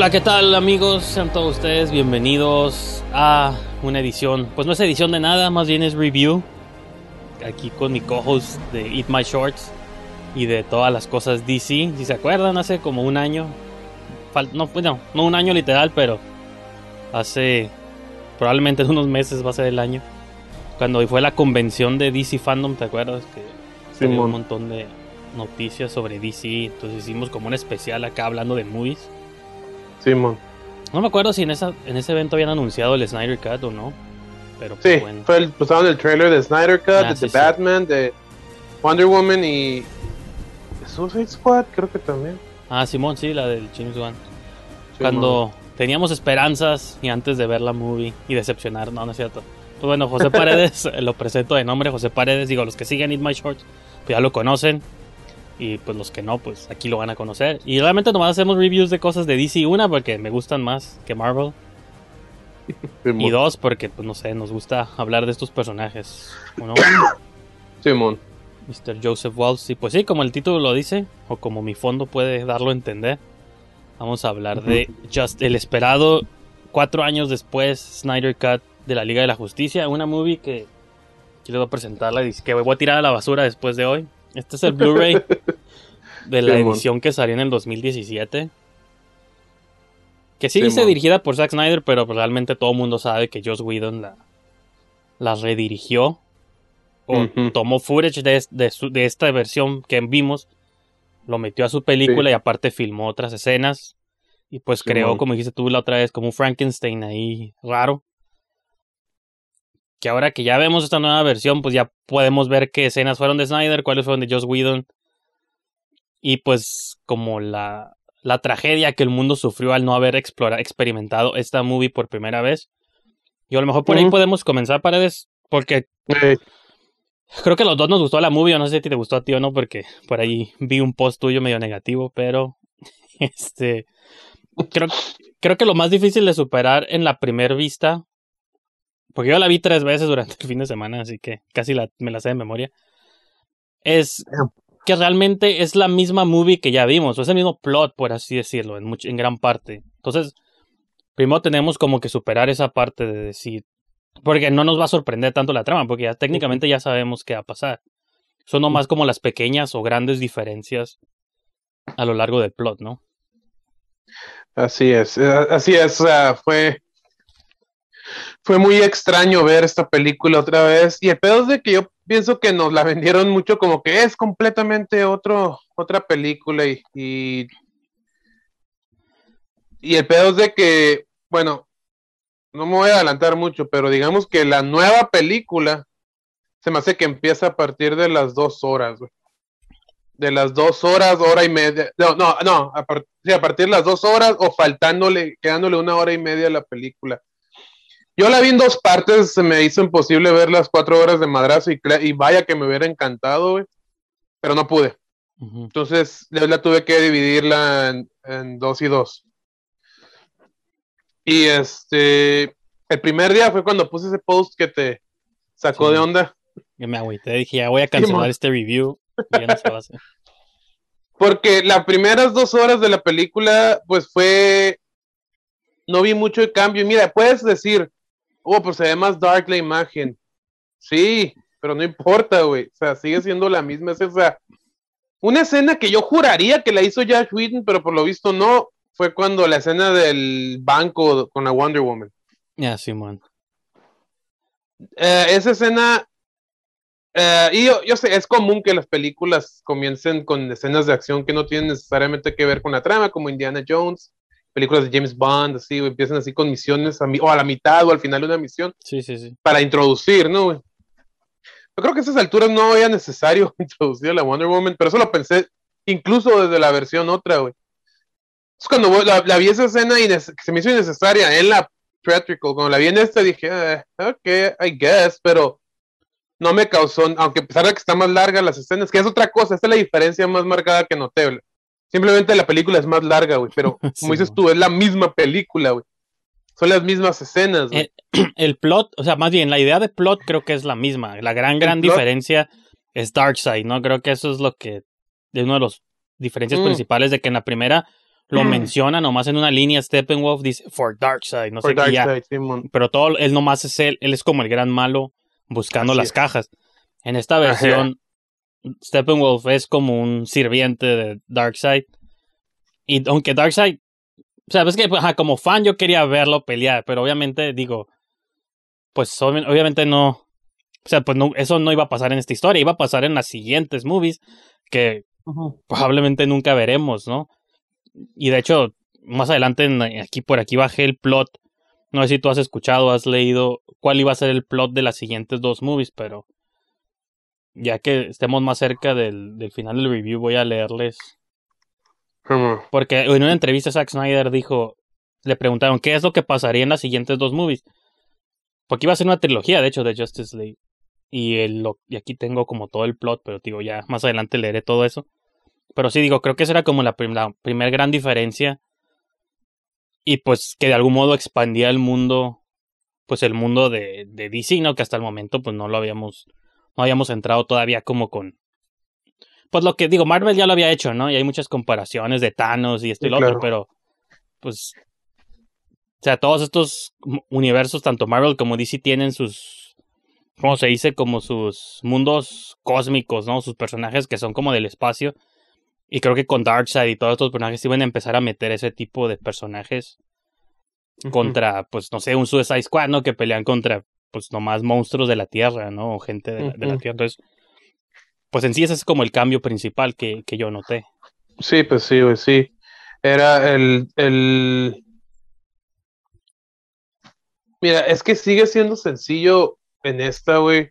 Hola, ¿qué tal amigos? Sean todos ustedes bienvenidos a una edición, pues no es edición de nada, más bien es review. Aquí con mi co-host de Eat My Shorts y de todas las cosas DC. Si se acuerdan, hace como un año, no, bueno, no un año literal, pero hace probablemente unos meses va a ser el año. Cuando fue la convención de DC Fandom, ¿te acuerdas? Que sí, un montón de noticias sobre DC. Entonces hicimos como un especial acá hablando de movies. Simón. no me acuerdo si en, esa, en ese evento habían anunciado el Snyder Cut o no. Pero pues, sí, fue el, pasaron el trailer de Snyder Cut, ah, de The Batman, de Wonder Woman y Suicide Squad, creo que también. Ah, Simón, sí, la del James Wan. Cuando teníamos esperanzas y antes de ver la movie y decepcionar, no, no es cierto. Pues bueno, José Paredes, lo presento de nombre, José Paredes, digo, los que siguen Eat My Shorts, pues ya lo conocen. Y pues los que no, pues aquí lo van a conocer. Y realmente nomás hacemos reviews de cosas de DC. Una, porque me gustan más que Marvel. y dos, porque, pues no sé, nos gusta hablar de estos personajes. ¿o Simón. Mr. Joseph Walsh. Y pues sí, como el título lo dice, o como mi fondo puede darlo a entender, vamos a hablar de Just el esperado cuatro años después Snyder Cut de la Liga de la Justicia. Una movie que quiero presentarla y que voy a tirar a la basura después de hoy. Este es el Blu-ray de la edición que salió en el 2017. Que sí, dice dirigida por Zack Snyder, pero realmente todo el mundo sabe que Joss Whedon la, la redirigió. O tomó footage de, de, esta versión que vimos, lo metió a su película y aparte filmó otras escenas. Y pues creó, como dijiste tú la otra vez, como un Frankenstein ahí raro que ahora que ya vemos esta nueva versión, pues ya podemos ver qué escenas fueron de Snyder, cuáles fueron de Joss Whedon. Y pues como la, la tragedia que el mundo sufrió al no haber experimentado esta movie por primera vez. Y a lo mejor por ahí podemos comenzar, Paredes, porque creo que a los dos nos gustó la movie, no sé si te gustó a ti o no, porque por ahí vi un post tuyo medio negativo, pero este creo, creo que lo más difícil de superar en la primera vista porque yo la vi tres veces durante el fin de semana, así que casi la, me la sé de memoria. Es que realmente es la misma movie que ya vimos, o es el mismo plot, por así decirlo, en, en gran parte. Entonces, primero tenemos como que superar esa parte de decir, porque no nos va a sorprender tanto la trama, porque ya técnicamente ya sabemos qué va a pasar. Son nomás como las pequeñas o grandes diferencias a lo largo del plot, ¿no? Así es, eh, así es, o sea, fue fue muy extraño ver esta película otra vez. Y el pedo es de que yo pienso que nos la vendieron mucho como que es completamente otro, otra película. Y, y, el pedo es de que, bueno, no me voy a adelantar mucho, pero digamos que la nueva película se me hace que empieza a partir de las dos horas, De las dos horas, hora y media. No, no, no, a, a partir de las dos horas o faltándole, quedándole una hora y media a la película. Yo la vi en dos partes, se me hizo imposible ver las cuatro horas de madrazo y, y vaya que me hubiera encantado, güey, pero no pude. Entonces la tuve que dividirla en, dos y dos. Y este, el primer día fue cuando puse ese post que te sacó de onda. Yo me agüité, dije, ya voy a cancelar este review. ya no se va a hacer. Porque las primeras dos horas de la película, pues fue. No vi mucho de cambio. Mira, puedes decir, oh, pues se ve más dark la imagen. Sí, pero no importa, güey. O sea, sigue siendo la misma. Es esa. Una escena que yo juraría que la hizo Josh Whedon, pero por lo visto no. Fue cuando la escena del banco con la Wonder Woman. Ya, sí, man. Eh, esa escena. Eh, y yo, yo, sé, es común que las películas comiencen con escenas de acción que no tienen necesariamente que ver con la trama, como Indiana Jones películas de James Bond, así, empiezan así con misiones, a o a la mitad o al final de una misión. Sí, sí, sí. Para introducir, ¿no, Yo creo que a esas alturas no era necesario introducir a la Wonder Woman, pero eso lo pensé incluso desde la versión otra, güey. Es cuando la, vi esa escena y se me hizo innecesaria en la theatrical, cuando la vi en esta dije, eh, ok, I guess, pero no me causó, aunque a pesar de que está más larga las escenas, que es otra cosa, esta es la diferencia más marcada que noté. Simplemente la película es más larga, güey, pero como dices tú, es la misma película, güey. Son las mismas escenas, güey. El, plot, o sea, más bien, la idea de plot creo que es la misma. La gran, gran diferencia es Darkseid, ¿no? Creo que eso es lo que, es una de las diferencias mm. principales de que en la primera lo menciona nomás en una línea Steppenwolf dice for Darkseid, no Por sé qué ya. Darkseid, Simón. Pero todo él nomás es él, él es como el gran malo buscando Así las es. cajas. En esta versión Steppenwolf es como un sirviente de Darkseid. Y aunque Darkseid, sabes que ajá, como fan yo quería verlo pelear, pero obviamente digo, pues obvi- obviamente no, o sea, pues no, eso no iba a pasar en esta historia, iba a pasar en las siguientes movies que probablemente nunca veremos, ¿no? Y de hecho, más adelante, en- aquí por aquí bajé el plot. No sé si tú has escuchado, has leído cuál iba a ser el plot de las siguientes dos movies, pero ya que estemos más cerca del, del final del review, voy a leerles. Porque en una entrevista Zack Snyder dijo, le preguntaron qué es lo que pasaría en las siguientes dos movies. Porque iba a ser una trilogía, de hecho, de Justice League. Y, el, lo- y aquí tengo como todo el plot, pero digo, ya más adelante leeré todo eso. Pero sí, digo, creo que esa era como la, prim- la primer gran diferencia. Y pues que de algún modo expandía el mundo, pues el mundo de, de DC, ¿no? Que hasta el momento pues no lo habíamos, no habíamos entrado todavía como con... Pues lo que digo, Marvel ya lo había hecho, ¿no? Y hay muchas comparaciones de Thanos y esto y Sí, lo otro, pero pues... O sea, todos estos universos, tanto Marvel como DC, tienen sus... ¿Cómo se dice? Como sus mundos cósmicos, ¿no? Sus personajes que son como del espacio. Y creo que con Darkseid y todos estos personajes iban a empezar a meter ese tipo de personajes contra, pues, no sé, un Suicide Squad, ¿no? Que pelean contra, pues, nomás monstruos de la Tierra, ¿no? O gente de la, de la Ujú. Tierra. Entonces, pues en sí ese es como el cambio principal que, que yo noté. Sí, pues sí, güey, sí. Era el, el... Mira, es que sigue siendo sencillo en esta, güey,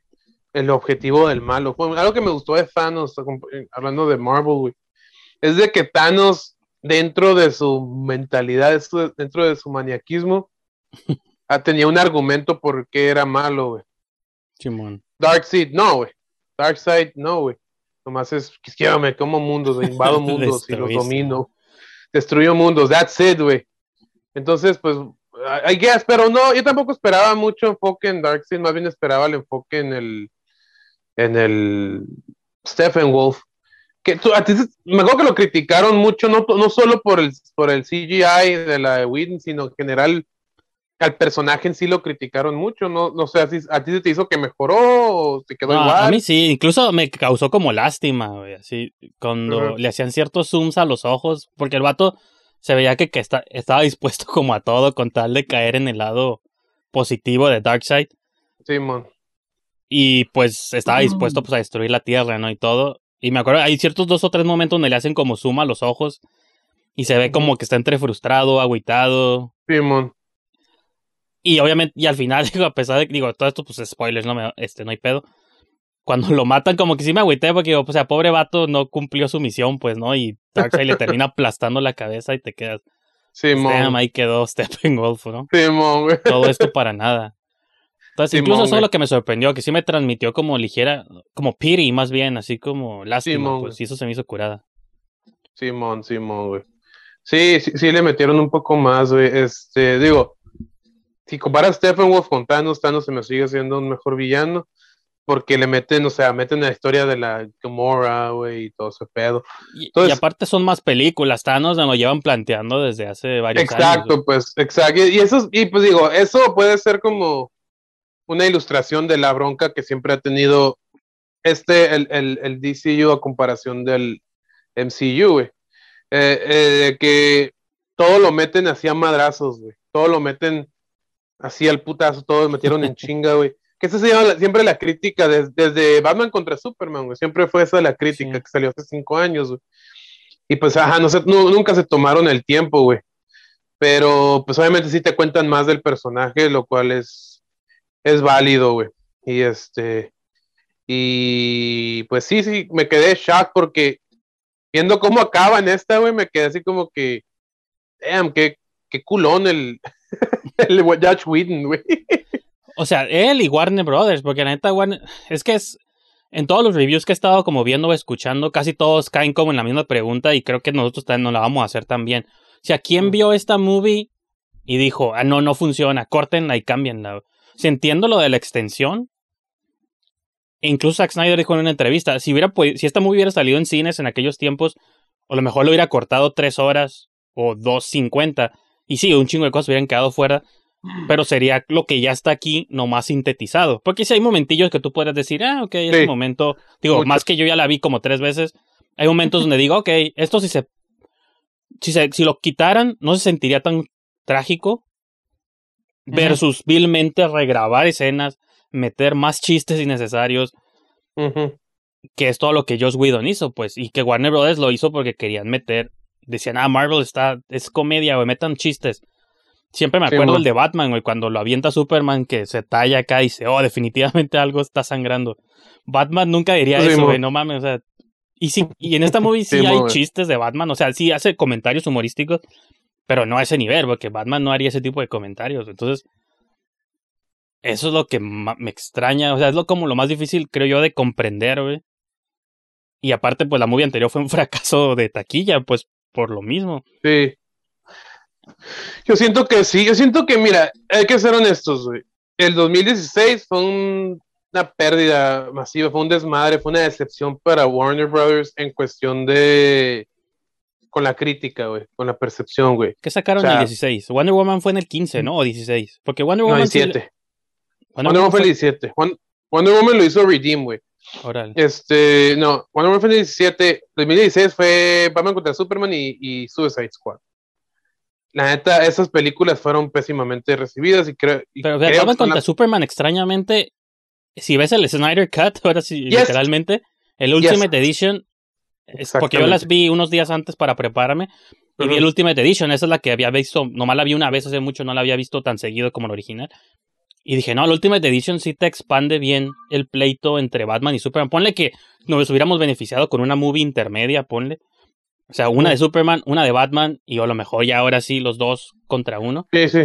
el objetivo del malo. Bueno, algo que me gustó de Thanos, eh, hablando de Marvel, güey, es de que Thanos, dentro de su mentalidad, dentro de su maniaquismo, ah, tenía un argumento por qué era malo, güey. Simón. Darkseid, no, güey. Darkseid, no, güey. Nomás es, me como mundos, invado mundos y los domino. Destruyo mundos, that's it, güey. Entonces, pues, I guess, pero no, yo tampoco esperaba mucho enfoque en Darkseid, más bien esperaba el enfoque en el, en el Stephen Wolf. Que tú, a ti, me acuerdo que lo criticaron mucho, no, no solo por el, por el CGI de la de Whedon, sino en general al personaje en sí lo criticaron mucho, no, no sé, a ti se te hizo que mejoró o te quedó No, igual. a mí sí, incluso me causó como lástima, güey, así, cuando le hacían ciertos zooms a los ojos, porque el vato se veía que, que está, estaba dispuesto como a todo con tal de caer en el lado positivo de Darkseid. Simón. Y pues estaba dispuesto pues a destruir la tierra, ¿no? Y todo. Y me acuerdo, hay ciertos dos o tres momentos donde le hacen como zoom a los ojos. Y se ve como que está entre frustrado, agüitado. Simón. Y obviamente, y al final, digo, a pesar de que, digo, todo esto, pues spoilers, no me, este, no hay pedo. Cuando lo matan, como que sí me agüité, porque digo, pues, o sea, pobre vato no cumplió su misión, pues, ¿no? Y Darkseid le termina aplastando la cabeza y te quedas, Simón. damn, ahí quedó Steppenwolf, ¿no? Simón, güey. todo esto para nada. Entonces, Simón, incluso eso es lo que me sorprendió, que sí me transmitió como ligera, como pity más bien, así como lástima, Simón, pues sí, eso se me hizo curada. Simón, Simón, güey. Sí, sí, sí le metieron un poco más, güey. Este, digo, si comparas Stephen Wolf con Thanos, Thanos se me sigue siendo un mejor villano. Porque le meten, o sea, meten la historia de la Gamora, güey, y todo ese pedo. Y, aparte son más películas, Thanos nos lo llevan planteando desde hace varios años. Exacto, pues, exacto. Y eso, y pues digo, eso puede ser como una ilustración de la bronca que siempre ha tenido este, el, el, el DCU a comparación del MCU, güey. Eh, eh, que todo lo meten así a madrazos, güey. Todo lo meten así al putazo, todo lo metieron en chinga, güey. Que esa se llama la- siempre la crítica des- desde Batman contra Superman, güey. Siempre fue esa la crítica Sí. que salió hace cinco años, güey. Y pues, ajá, no sé, nu- nunca se tomaron el tiempo, güey. Pero, pues obviamente sí te cuentan más del personaje, lo cual es, es válido, güey. Y este, y pues sí, sí, me quedé shock porque viendo cómo acaba en esta, güey, me quedé así como que, damn, qué, qué culón el, el Josh Whedon, güey. O sea, él y Warner Brothers, porque la neta, Warner, es que es, en todos los reviews que he estado como viendo o escuchando, casi todos caen como en la misma pregunta y creo que nosotros también nos la vamos a hacer también. O sea, ¿quién vio esta movie y dijo, ah, no, no funciona, córtenla y cámbienla? Si entiendo lo de la extensión, e incluso Zack Snyder dijo en una entrevista, si hubiera si esta movie hubiera salido en cines en aquellos tiempos, o a lo mejor lo hubiera cortado tres horas o 2.50. Y sí, un chingo de cosas hubieran quedado fuera, pero sería lo que ya está aquí, nomás sintetizado. Porque si hay momentillos que tú puedes decir, ah, ok, ese Sí. momento, digo, Mucho. más que yo ya la vi como tres veces, hay momentos donde digo, ok, esto si se, si se, si lo quitaran, no se sentiría tan trágico, versus vilmente regrabar escenas, meter más chistes innecesarios, que es todo lo que Joss Whedon hizo, pues, y que Warner Brothers lo hizo porque querían meter, decían, ah, Marvel está, es comedia, güey, metan chistes. Siempre me Sí, acuerdo mo. el de Batman, güey, cuando lo avienta Superman, que se talla acá y dice, oh, definitivamente algo está sangrando. Batman nunca diría Sí, eso, güey, no mames, o sea. Y, sí, y en esta movie sí, Sí, hay chistes de Batman, o sea, sí hace comentarios humorísticos, pero no a ese nivel, porque Batman no haría ese tipo de comentarios. Entonces, eso es lo que me extraña, o sea, es lo como lo más difícil, creo yo, de comprender, güey. Y aparte, pues la movie anterior fue un fracaso de taquilla, pues por lo mismo. Sí. Yo siento que sí, yo siento que, mira, hay que ser honestos, güey. El 2016 fue un- una pérdida masiva, fue un desmadre, fue una decepción para Warner Brothers en cuestión de. con la crítica, güey, con la percepción, güey. ¿Qué sacaron O sea- en el 16? Wonder Woman fue en el 15, ¿no? O 16. Porque Wonder No, Woman. sí- 17. Wonder Wonder Woman fue el 17. Won- Wonder Woman lo hizo Redeem, güey. Este, no, Wonder Woman fue en el 17. 2016 fue Batman contra Superman y, y Suicide Squad. La neta, esas películas fueron pésimamente recibidas y creo. y Pero creo Batman contra las- Superman, extrañamente, si ves el Snyder Cut, ahora sí, Yes. literalmente, el Ultimate Edition, es porque yo las vi unos días antes para prepararme, y vi el Ultimate Edition, esa es la que había visto, nomás la vi una vez hace mucho, no la había visto tan seguido como la original. Y dije, no, el Ultimate Edition sí te expande bien el pleito entre Batman y Superman. Ponle que nos hubiéramos beneficiado con una movie intermedia, ponle. O sea, una de Superman, una de Batman, y a lo mejor ya ahora sí los dos contra uno. Sí, sí.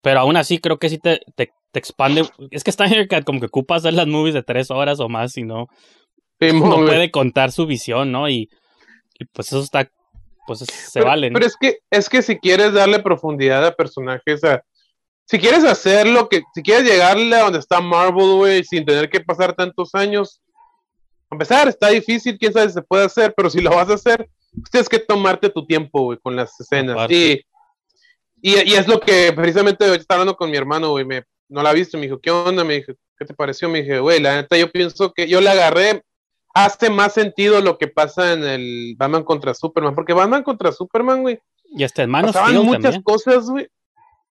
Pero aún así creo que sí te, te, te expande. Es que está Cut como que ocupa hacer las movies de tres horas o más y no, Sí, no puede contar su visión, ¿no? Y, y pues eso está, pues se pero, vale, ¿no? Pero es que, es que si quieres darle profundidad a personajes, a- si quieres hacer lo que, si quieres llegarle a donde está Marvel, güey, sin tener que pasar tantos años, a empezar, está difícil, quién sabe si se puede hacer, pero si lo vas a hacer, pues tienes que tomarte tu tiempo, güey, con las escenas. Y, y, y es lo que precisamente hoy estaba hablando con mi hermano, güey, me, no la ha visto, me dijo, ¿qué onda? Me dijo, ¿qué te pareció? Me dije, güey, la neta, yo pienso que yo la agarré, hace más sentido lo que pasa en el Batman contra Superman, porque Batman contra Superman, güey, Y hasta en Man of pasaban muchas también. cosas, güey.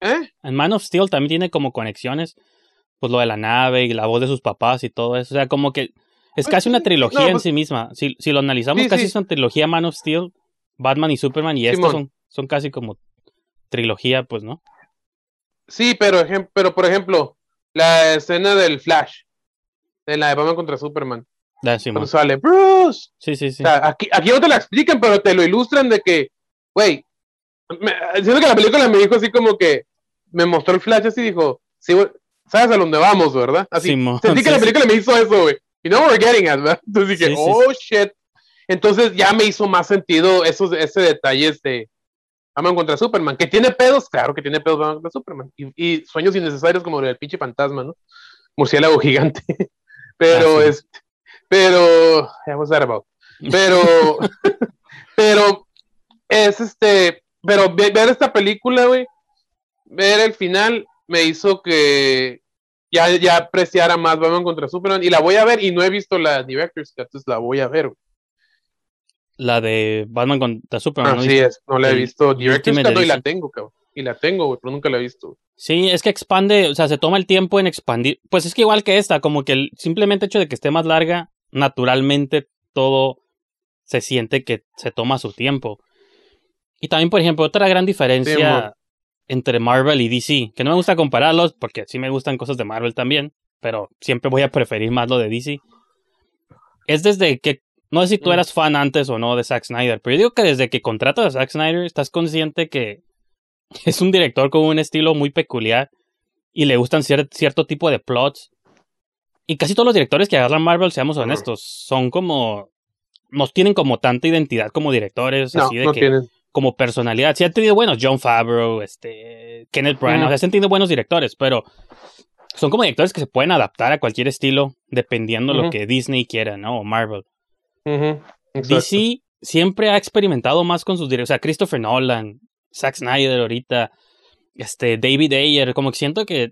¿Eh? En Man of Steel también tiene como conexiones. Pues lo de la nave y la voz de sus papás y todo eso. O sea, como que es casi una trilogía no, en pues- sí misma. Si, si lo analizamos, Sí, casi sí. es una trilogía Man of Steel, Batman y Superman. Y estos son, son casi como trilogía, pues, ¿no? Sí, pero, ejem- pero por ejemplo, la escena del Flash, de la de Batman contra Superman, Simón. cuando sale Bruce. Sí, sí, sí. O sea, aquí, aquí no te la explican, pero te lo ilustran de que, güey, siento que la película me dijo así como que me mostró el Flash así y dijo, sí, sabes a dónde vamos, ¿verdad? Así, Simón, sentí que sí, la sí. película me hizo eso, güey. You know what we're getting at, ¿verdad? Entonces dije, Sí, sí, oh, shit. Entonces ya me hizo más sentido esos, ese detalle de Batman contra Superman, que tiene pedos, claro que tiene pedos Batman contra Superman, y, y sueños innecesarios como el del pinche fantasma, ¿no? Murciélago gigante. Pero, Ah, sí. es, pero, what's that about? Pero, pero, es este, pero ve- ver esta película, güey, ver el final me hizo que ya, ya apreciara más Batman contra Superman y la voy a ver y no he visto la Director's Cut, entonces la voy a ver, güey. La de Batman contra Superman. ¿no? Así es, no la he visto. Director's Cut y la tengo, cabrón. Y la tengo, güey, pero nunca la he visto. Sí, es que expande, o sea, se toma el tiempo en expandir. Pues es que igual que esta, como que el simplemente hecho de que esté más larga, naturalmente todo se siente que se toma su tiempo. Y también, por ejemplo, otra gran diferencia. Entre Marvel y DC, que no me gusta compararlos, porque sí me gustan cosas de Marvel también, pero siempre voy a preferir más lo de DC. Es desde que, no sé si tú Mm. eras fan antes o no de Zack Snyder, pero yo digo que desde que contratas a Zack Snyder estás consciente que es un director con un estilo muy peculiar y le gustan cier- cierto tipo de plots. Y casi todos los directores que agarran Marvel, seamos honestos, son como... No tienen como tanta identidad como directores, No, así de no que tienen. Como personalidad. Sí han tenido buenos, John Favreau, este, Kenneth Branagh, Mm. o sea, sí han tenido buenos directores, pero son como directores que se pueden adaptar a cualquier estilo dependiendo lo que Disney quiera, ¿no? O Marvel. DC siempre ha experimentado más con sus directores, o sea, Christopher Nolan, Zack Snyder ahorita, este, David Ayer, como que siento que,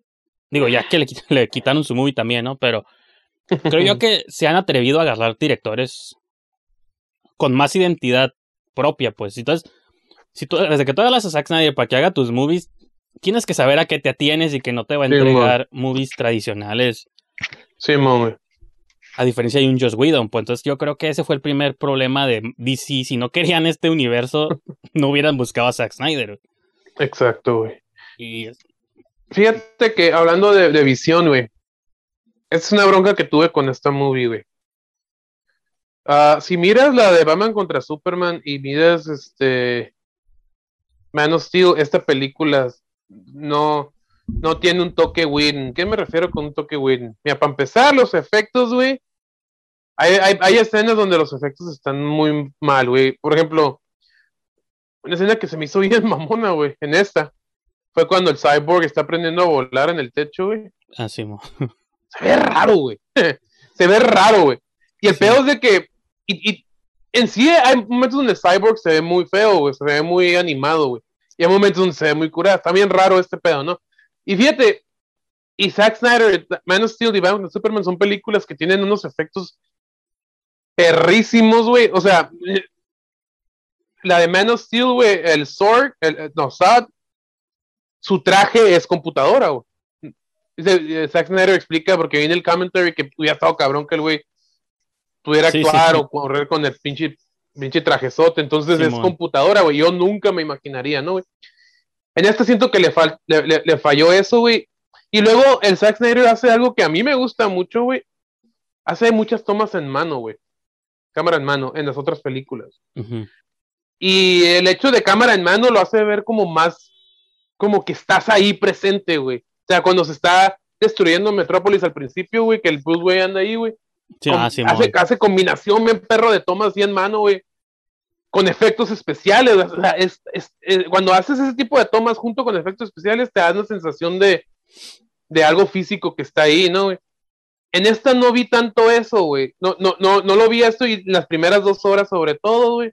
digo, ya que le, le quitaron su movie también, ¿no? Pero creo yo que se han atrevido a agarrar directores con más identidad propia, pues. Entonces, si tú, desde que tú hablas a Zack Snyder para que haga tus movies, tienes que saber a qué te atienes y que no te va a Sí, entregar movies tradicionales. Sí, güey. A diferencia de un Joss Whedon, pues entonces yo creo que ese fue el primer problema de DC. Si no querían este universo, no hubieran buscado a Zack Snyder. Exacto, güey. Y Fíjate que hablando de, de visión, güey. Es una bronca que tuve con esta movie, güey. Ah, si miras la de Batman contra Superman y miras este Man of Steel, esta película no, no tiene un toque win. ¿Qué me refiero con un toque win? Mira, para empezar, los efectos, güey. Hay, hay, hay escenas donde los efectos están muy mal, güey. Por ejemplo, una escena que se me hizo bien mamona, güey, en esta. Fue cuando el cyborg está aprendiendo a volar en el techo, güey. así, mo. Se ve raro, güey. se ve raro, güey. Y el Sí. peor es de que. Y, y en sí hay momentos donde Cyborg se ve muy feo, güey. Se ve muy animado, güey. Y hay momentos donde se ve muy curado. Está bien raro este pedo, ¿no? Y fíjate, y Zack Snyder, Man of Steel y Batman Superman son películas que tienen unos efectos perrísimos, güey. O sea, la de Man of Steel, güey, el Sword, el, el- no, Zod, su traje es computadora, güey. Eh, Zack Snyder explica porque viene el commentary que hubiera estado cabrón que el güey pudiera Sí, actuar sí. o correr con el pinche, pinche trajezote. Entonces es computadora, güey. Yo nunca me imaginaría, ¿no, güey? En este siento que le, fal- le, le- le falló eso, güey. Y luego el Zack Snyder hace algo que a mí me gusta mucho, güey. Hace muchas tomas en mano, güey. Cámara en mano, en las otras películas. Ujú. Y el hecho de cámara en mano lo hace ver como más, como que estás ahí presente, güey. O sea, cuando se está destruyendo Metrópolis al principio, güey, que el Bruce, güey, anda ahí, güey. Sí, ah, Simón. hace, hace combinación, bien perro de tomas así en mano, güey. Con efectos especiales. O sea, es, es- eh, cuando haces ese tipo de tomas junto con efectos especiales, te da una sensación de, de algo físico que está ahí, ¿no, güey? En esta no vi tanto eso, güey. No, no, no, no lo vi esto y las primeras dos horas sobre todo, güey.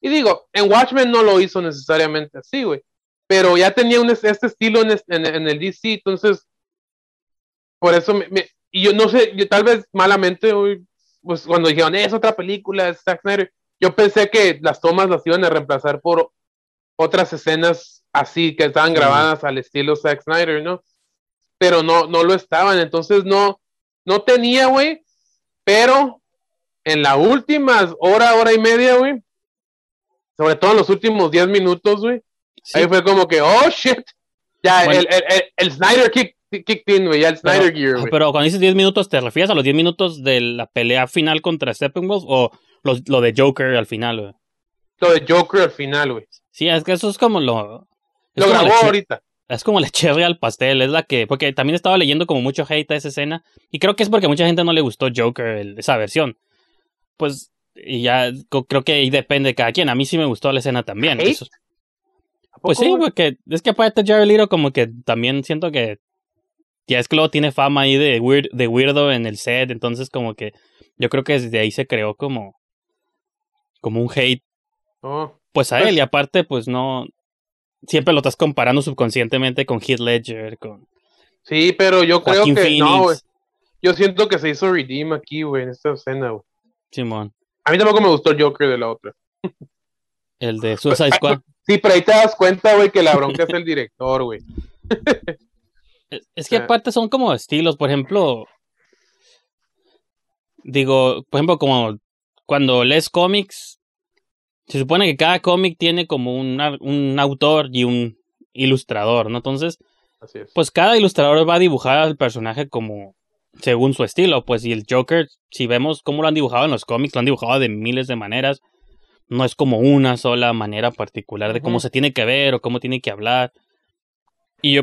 Y digo, en Watchmen no lo hizo necesariamente así, güey. Pero ya tenía un, este estilo en, es- en- en el DC, entonces, por eso me, me- y yo no sé, yo tal vez malamente, pues cuando dijeron, es otra película, es Zack Snyder, yo pensé que las tomas las iban a reemplazar por otras escenas así, que estaban grabadas al estilo Zack Snyder, ¿no? Pero no, no lo estaban, entonces no, no tenía, güey, pero en la última hora, hora y media, güey, sobre todo en los últimos 10 minutos, güey, Sí, ahí fue como que, oh, shit, ya, Bueno. el, el, el, el Snyder kick, kicked in, güey, ya el pero- Snyder Gear, ah, güey. Pero cuando dices 10 minutos, ¿te refieres a los 10 minutos de la pelea final contra Steppenwolf o los- lo de Joker al final, güey? Lo de Joker al final, güey. Sí, es que eso es como lo... es Lo como grabó ahorita. Es como la cherry al pastel, es la que... Porque también estaba leyendo como mucho hate a esa escena. Y creo que es porque a mucha gente no le gustó Joker, el- esa versión. Pues, y ya creo que ahí depende de cada quien. A mí sí me gustó la escena también. ¿Hate? Eso- ¿A pues sí, güey? porque es que aparte Jared Leto como que también siento que... Ya es que luego tiene fama ahí de, weird, de weirdo en el set, entonces como que yo creo que desde ahí se creó como... Como un hate Oh, pues a Pues- él y aparte pues no... Siempre lo estás comparando subconscientemente con Heath Ledger, con Sí, pero yo creo que Phoenix. no, güey. Yo siento que se hizo redeem aquí, güey, en esta escena, güey. Simón, A mí tampoco me gustó el Joker de la otra. el de Suicide Squad. Sí, pero ahí te das cuenta, güey, que la bronca es el director, güey. Es- que aparte son como estilos, por ejemplo, digo, por ejemplo, como cuando lees cómics, se supone que cada cómic tiene como un, un autor y un ilustrador, ¿no? Entonces, Así es. pues cada ilustrador va a dibujar al personaje como según su estilo, pues y el Joker, si vemos cómo lo han dibujado en los cómics, lo han dibujado de miles de maneras, no es como una sola manera particular de cómo se tiene que ver o cómo tiene que hablar. Y yo,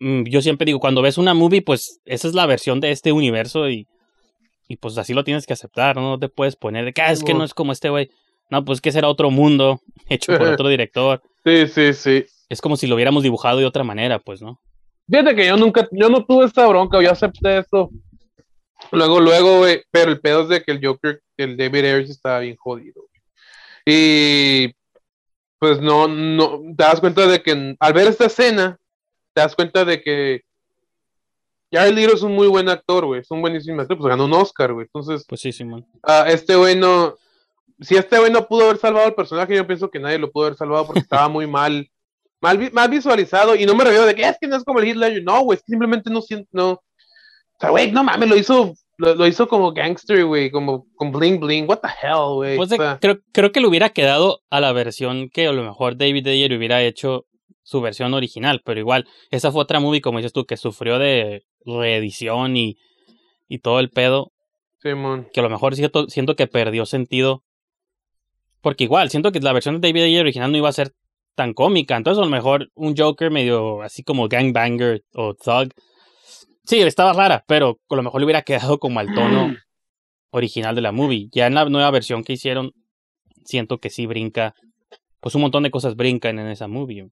yo siempre digo, cuando ves una movie, pues esa es la versión de este universo y, y pues así lo tienes que aceptar, no te puedes poner de que "Ah, es que no es como este güey. No, pues que será otro mundo hecho por otro director. Sí, sí, sí. Es como si lo hubiéramos dibujado de otra manera, pues, ¿no? Fíjate que yo nunca, yo no tuve esta bronca, yo acepté eso. Luego, luego, güey, pero el pedo es de que el Joker, el David Ayers estaba bien jodido. Y pues no, no, te das cuenta de que al ver esta escena, te das cuenta de que Jared Leto es un muy buen actor, güey, es un buenísimo actor, pues ganó un Oscar, güey, entonces, Pues sí, Simón. ah, este güey no, si este güey no pudo haber salvado al personaje, yo pienso que nadie lo pudo haber salvado porque estaba muy mal, mal, vi- mal visualizado, y no me refiero de que es que no es como el Ledger, no, güey, es que simplemente no siento, no, o sea, güey, no mames, lo hizo, lo, lo hizo como gangster, güey, como con bling bling, what the hell, güey, Pues de- o sea, creo, creo que le hubiera quedado a la versión que a lo mejor David Ayer hubiera hecho su versión original, pero igual, esa fue otra movie, como dices tú, que sufrió de reedición y, y todo el pedo, Simón, que a lo mejor siento, siento que perdió sentido. Porque igual, siento que la versión de David Ayer original no iba a ser tan cómica, entonces a lo mejor un Joker medio así como gangbanger o thug. Sí, estaba rara, pero a lo mejor le hubiera quedado como al tono original de la movie. Ya en la nueva versión que hicieron, siento que sí brinca. Pues un montón de cosas brincan en esa movie.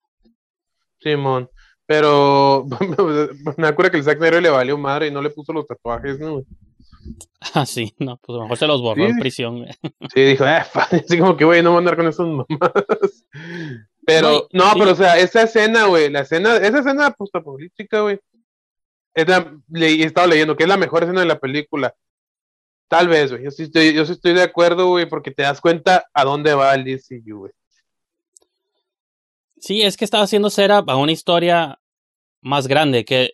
Simón, pero me acuerdo que el Zack Snyder le valió madre y no le puso los tatuajes, ¿no? Ah, sí, no, pues a lo mejor se los borró Sí. en prisión. Sí, dijo, eh, así como que, güey, no voy a andar con esas mamadas. Pero, No, no, sí. pero, o sea, esa escena, güey, la escena, esa escena postapocalíptica, güey, es la, le, he estado leyendo que es la mejor escena de la película. Tal vez, güey, yo sí estoy, yo sí estoy de acuerdo, güey, porque te das cuenta a dónde va el DCU, güey. Sí, es que estaba haciendo setup a una historia más grande que,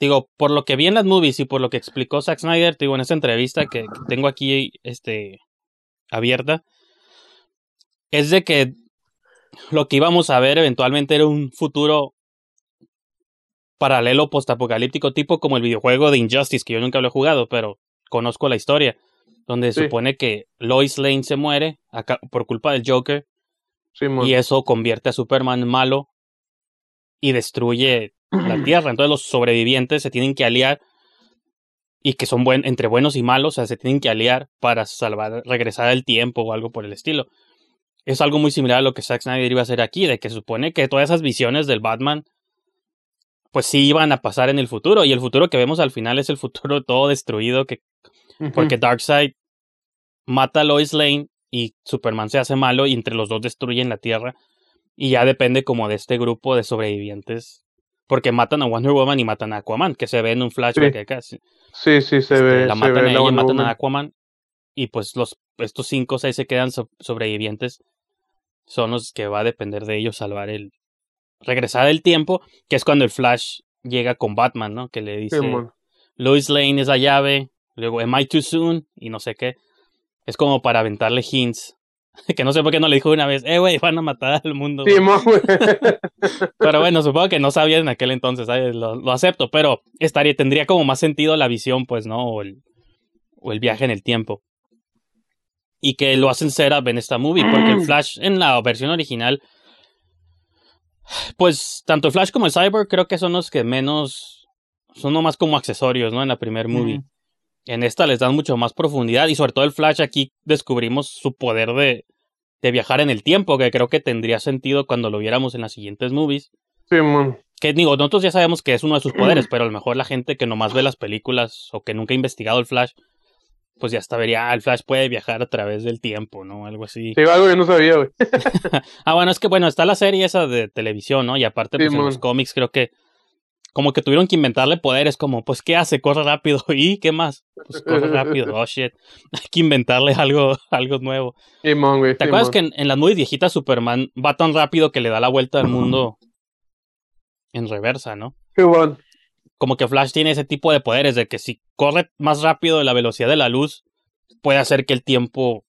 digo, por lo que vi en las movies y por lo que explicó Zack Snyder, digo, en esta entrevista que, que tengo aquí, este, abierta, es de que lo que íbamos a ver eventualmente era un futuro paralelo postapocalíptico tipo como el videojuego de Injustice, que yo nunca lo he jugado, pero conozco la historia, donde Sí. supone que Lois Lane se muere acá, por culpa del Joker Y eso convierte a Superman en malo y destruye la Tierra. Entonces los sobrevivientes se tienen que aliar y que son buen, entre buenos y malos, o sea, se tienen que aliar para salvar, regresar el tiempo o algo por el estilo. Es algo muy similar a lo que Zack Snyder iba a hacer aquí, de que supone que todas esas visiones del Batman pues sí iban a pasar en el futuro y el futuro que vemos al final es el futuro todo destruido que porque Darkseid mata a Lois Lane y Superman se hace malo y entre los dos destruyen la Tierra. Y ya depende como de este grupo de sobrevivientes. Porque matan a Wonder Woman y matan a Aquaman, que se ve en un flashback Sí. acá. sí. Sí, sí, se Este, ve. la se matan ve a la ella y matan a. Aquaman. Y pues los, estos cinco o seis se quedan so- sobrevivientes. Son los que va a depender de ellos salvar el. Regresar el tiempo, que es cuando el Flash llega con Batman, ¿no? Que le dice. Simón. Lois Lane es la llave, luego Am I too soon y no sé qué. Es como para aventarle hints. Que no sé por qué no le dijo una vez, eh, güey, van a matar al mundo. güey". Simón, güey. Pero bueno, supongo que no sabía en aquel entonces, ¿sabes? Lo, lo acepto, pero estaría, tendría como más sentido la visión, pues, ¿no? O el, o el viaje en el tiempo. Y que lo hacen setup en esta movie, porque el Flash en la versión original, pues, tanto el Flash como el Cyborg creo que son los que menos, son nomás como accesorios, ¿no? En la primer movie. En esta les dan mucho más profundidad y sobre todo el Flash aquí descubrimos su poder de, de viajar en el tiempo, que creo que tendría sentido cuando lo viéramos en las siguientes movies. Simón. Que digo, nosotros ya sabemos que es uno de sus poderes, pero a lo mejor la gente que nomás ve las películas o que nunca ha investigado el Flash, pues ya hasta vería, ah, el Flash puede viajar a través del tiempo, ¿no? Algo así. Sí, algo que no sabía, güey. Ah, bueno, es que bueno, está la serie esa de televisión, ¿no? Y aparte, pues en los cómics creo que como que tuvieron que inventarle poderes, como, pues, ¿qué hace? Corre rápido. ¿Y qué más? Pues corre rápido. Oh, shit. Hay que inventarle algo, algo nuevo. Simón, güey. ¿Te acuerdas que en, en las movies viejitas Superman va tan rápido que le da la vuelta al mundo en reversa, ¿no? Simón. Como que Flash tiene ese tipo de poderes de que si corre más rápido de la velocidad de la luz, puede hacer que el tiempo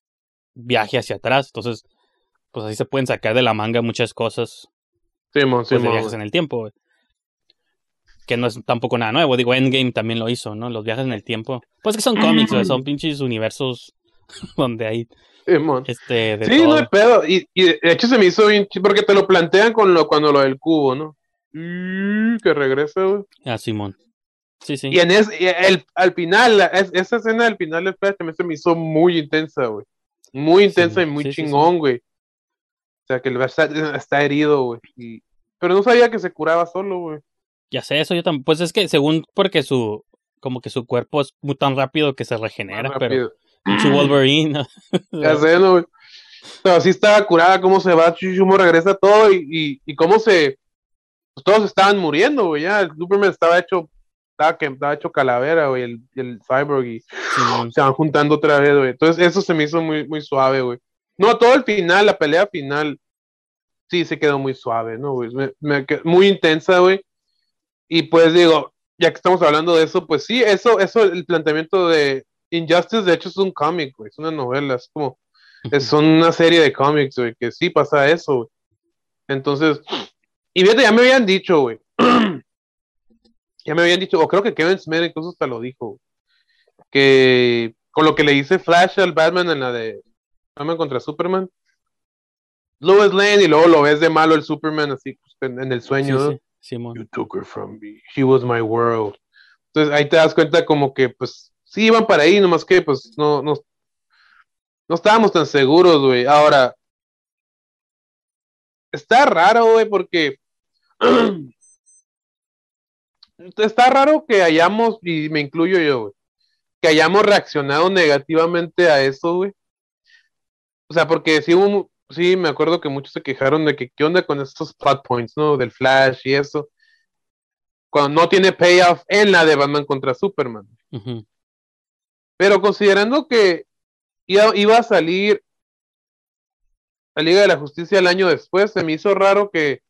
viaje hacia atrás. Entonces, pues así se pueden sacar de la manga muchas cosas Simón, pues, de viajes en el tiempo. güey. Que no es tampoco nada nuevo. Digo, Endgame también lo hizo, ¿no? Los viajes en el tiempo. Pues que son cómics, son pinches universos donde hay Simón. este de Sí, todo. no hay pedo. Y, y de hecho se me hizo bien porque te lo plantean con lo, cuando lo del cubo, ¿no? Mm, Que regresa, güey. Ah, Simón. Sí, sí. Y en es, y el, al final, la- es- esa escena del final del Flash también se me hizo muy intensa, güey. Muy intensa Sí, y muy sí, sí, chingón, güey. O sea, que el Flash está, está herido, güey. Y- Pero no sabía que se curaba solo, güey. Ya sé, eso yo también. Pues es que según porque su como que su cuerpo es muy tan rápido que se regenera, pero rápido. pinche Wolverine. ¿no? Ya sé, ¿no, güey? Pero sí estaba curada cómo se va, Chuchumo regresa todo y, y, y cómo se... Pues todos estaban muriendo, güey, ya. El Superman estaba hecho... Estaba, que, estaba hecho calavera, güey, el, el Cyborg y se van juntando otra vez, güey. Entonces eso se me hizo muy, muy suave, güey. No, todo el final, la pelea final, sí se quedó muy suave, ¿no, güey? Me- me qued- muy intensa, güey. Y pues digo, ya que estamos hablando de eso, pues sí, eso, eso, el planteamiento de Injustice, de hecho, es un cómic, güey, es una novela, es como, es, son una serie de cómics, güey, que sí pasa eso, güey. Entonces, y fíjate, ya me habían dicho, güey. ya me habían dicho, o creo que Kevin Smith incluso hasta lo dijo, güey, que con lo que le dice Flash al Batman en la de Batman contra Superman, Lois Lane y luego lo ves de malo el Superman así pues, en, en el Sí, sueño, ¿no? sí, Simón. You took her from me. She was my world. Entonces ahí te das cuenta como que pues sí iban para ahí, nomás que pues no, no, no estábamos tan seguros, güey. Ahora, está raro, güey, porque está raro que hayamos, y me incluyo yo, güey, que hayamos reaccionado negativamente a eso, güey. O sea, porque sí hubo, sí, me acuerdo que muchos se quejaron de que qué onda con estos plot points, ¿no? Del Flash y eso. Cuando no tiene payoff en la de Batman contra Superman. Pero considerando que iba, a salir la Liga de la Justicia el año después, se me hizo raro que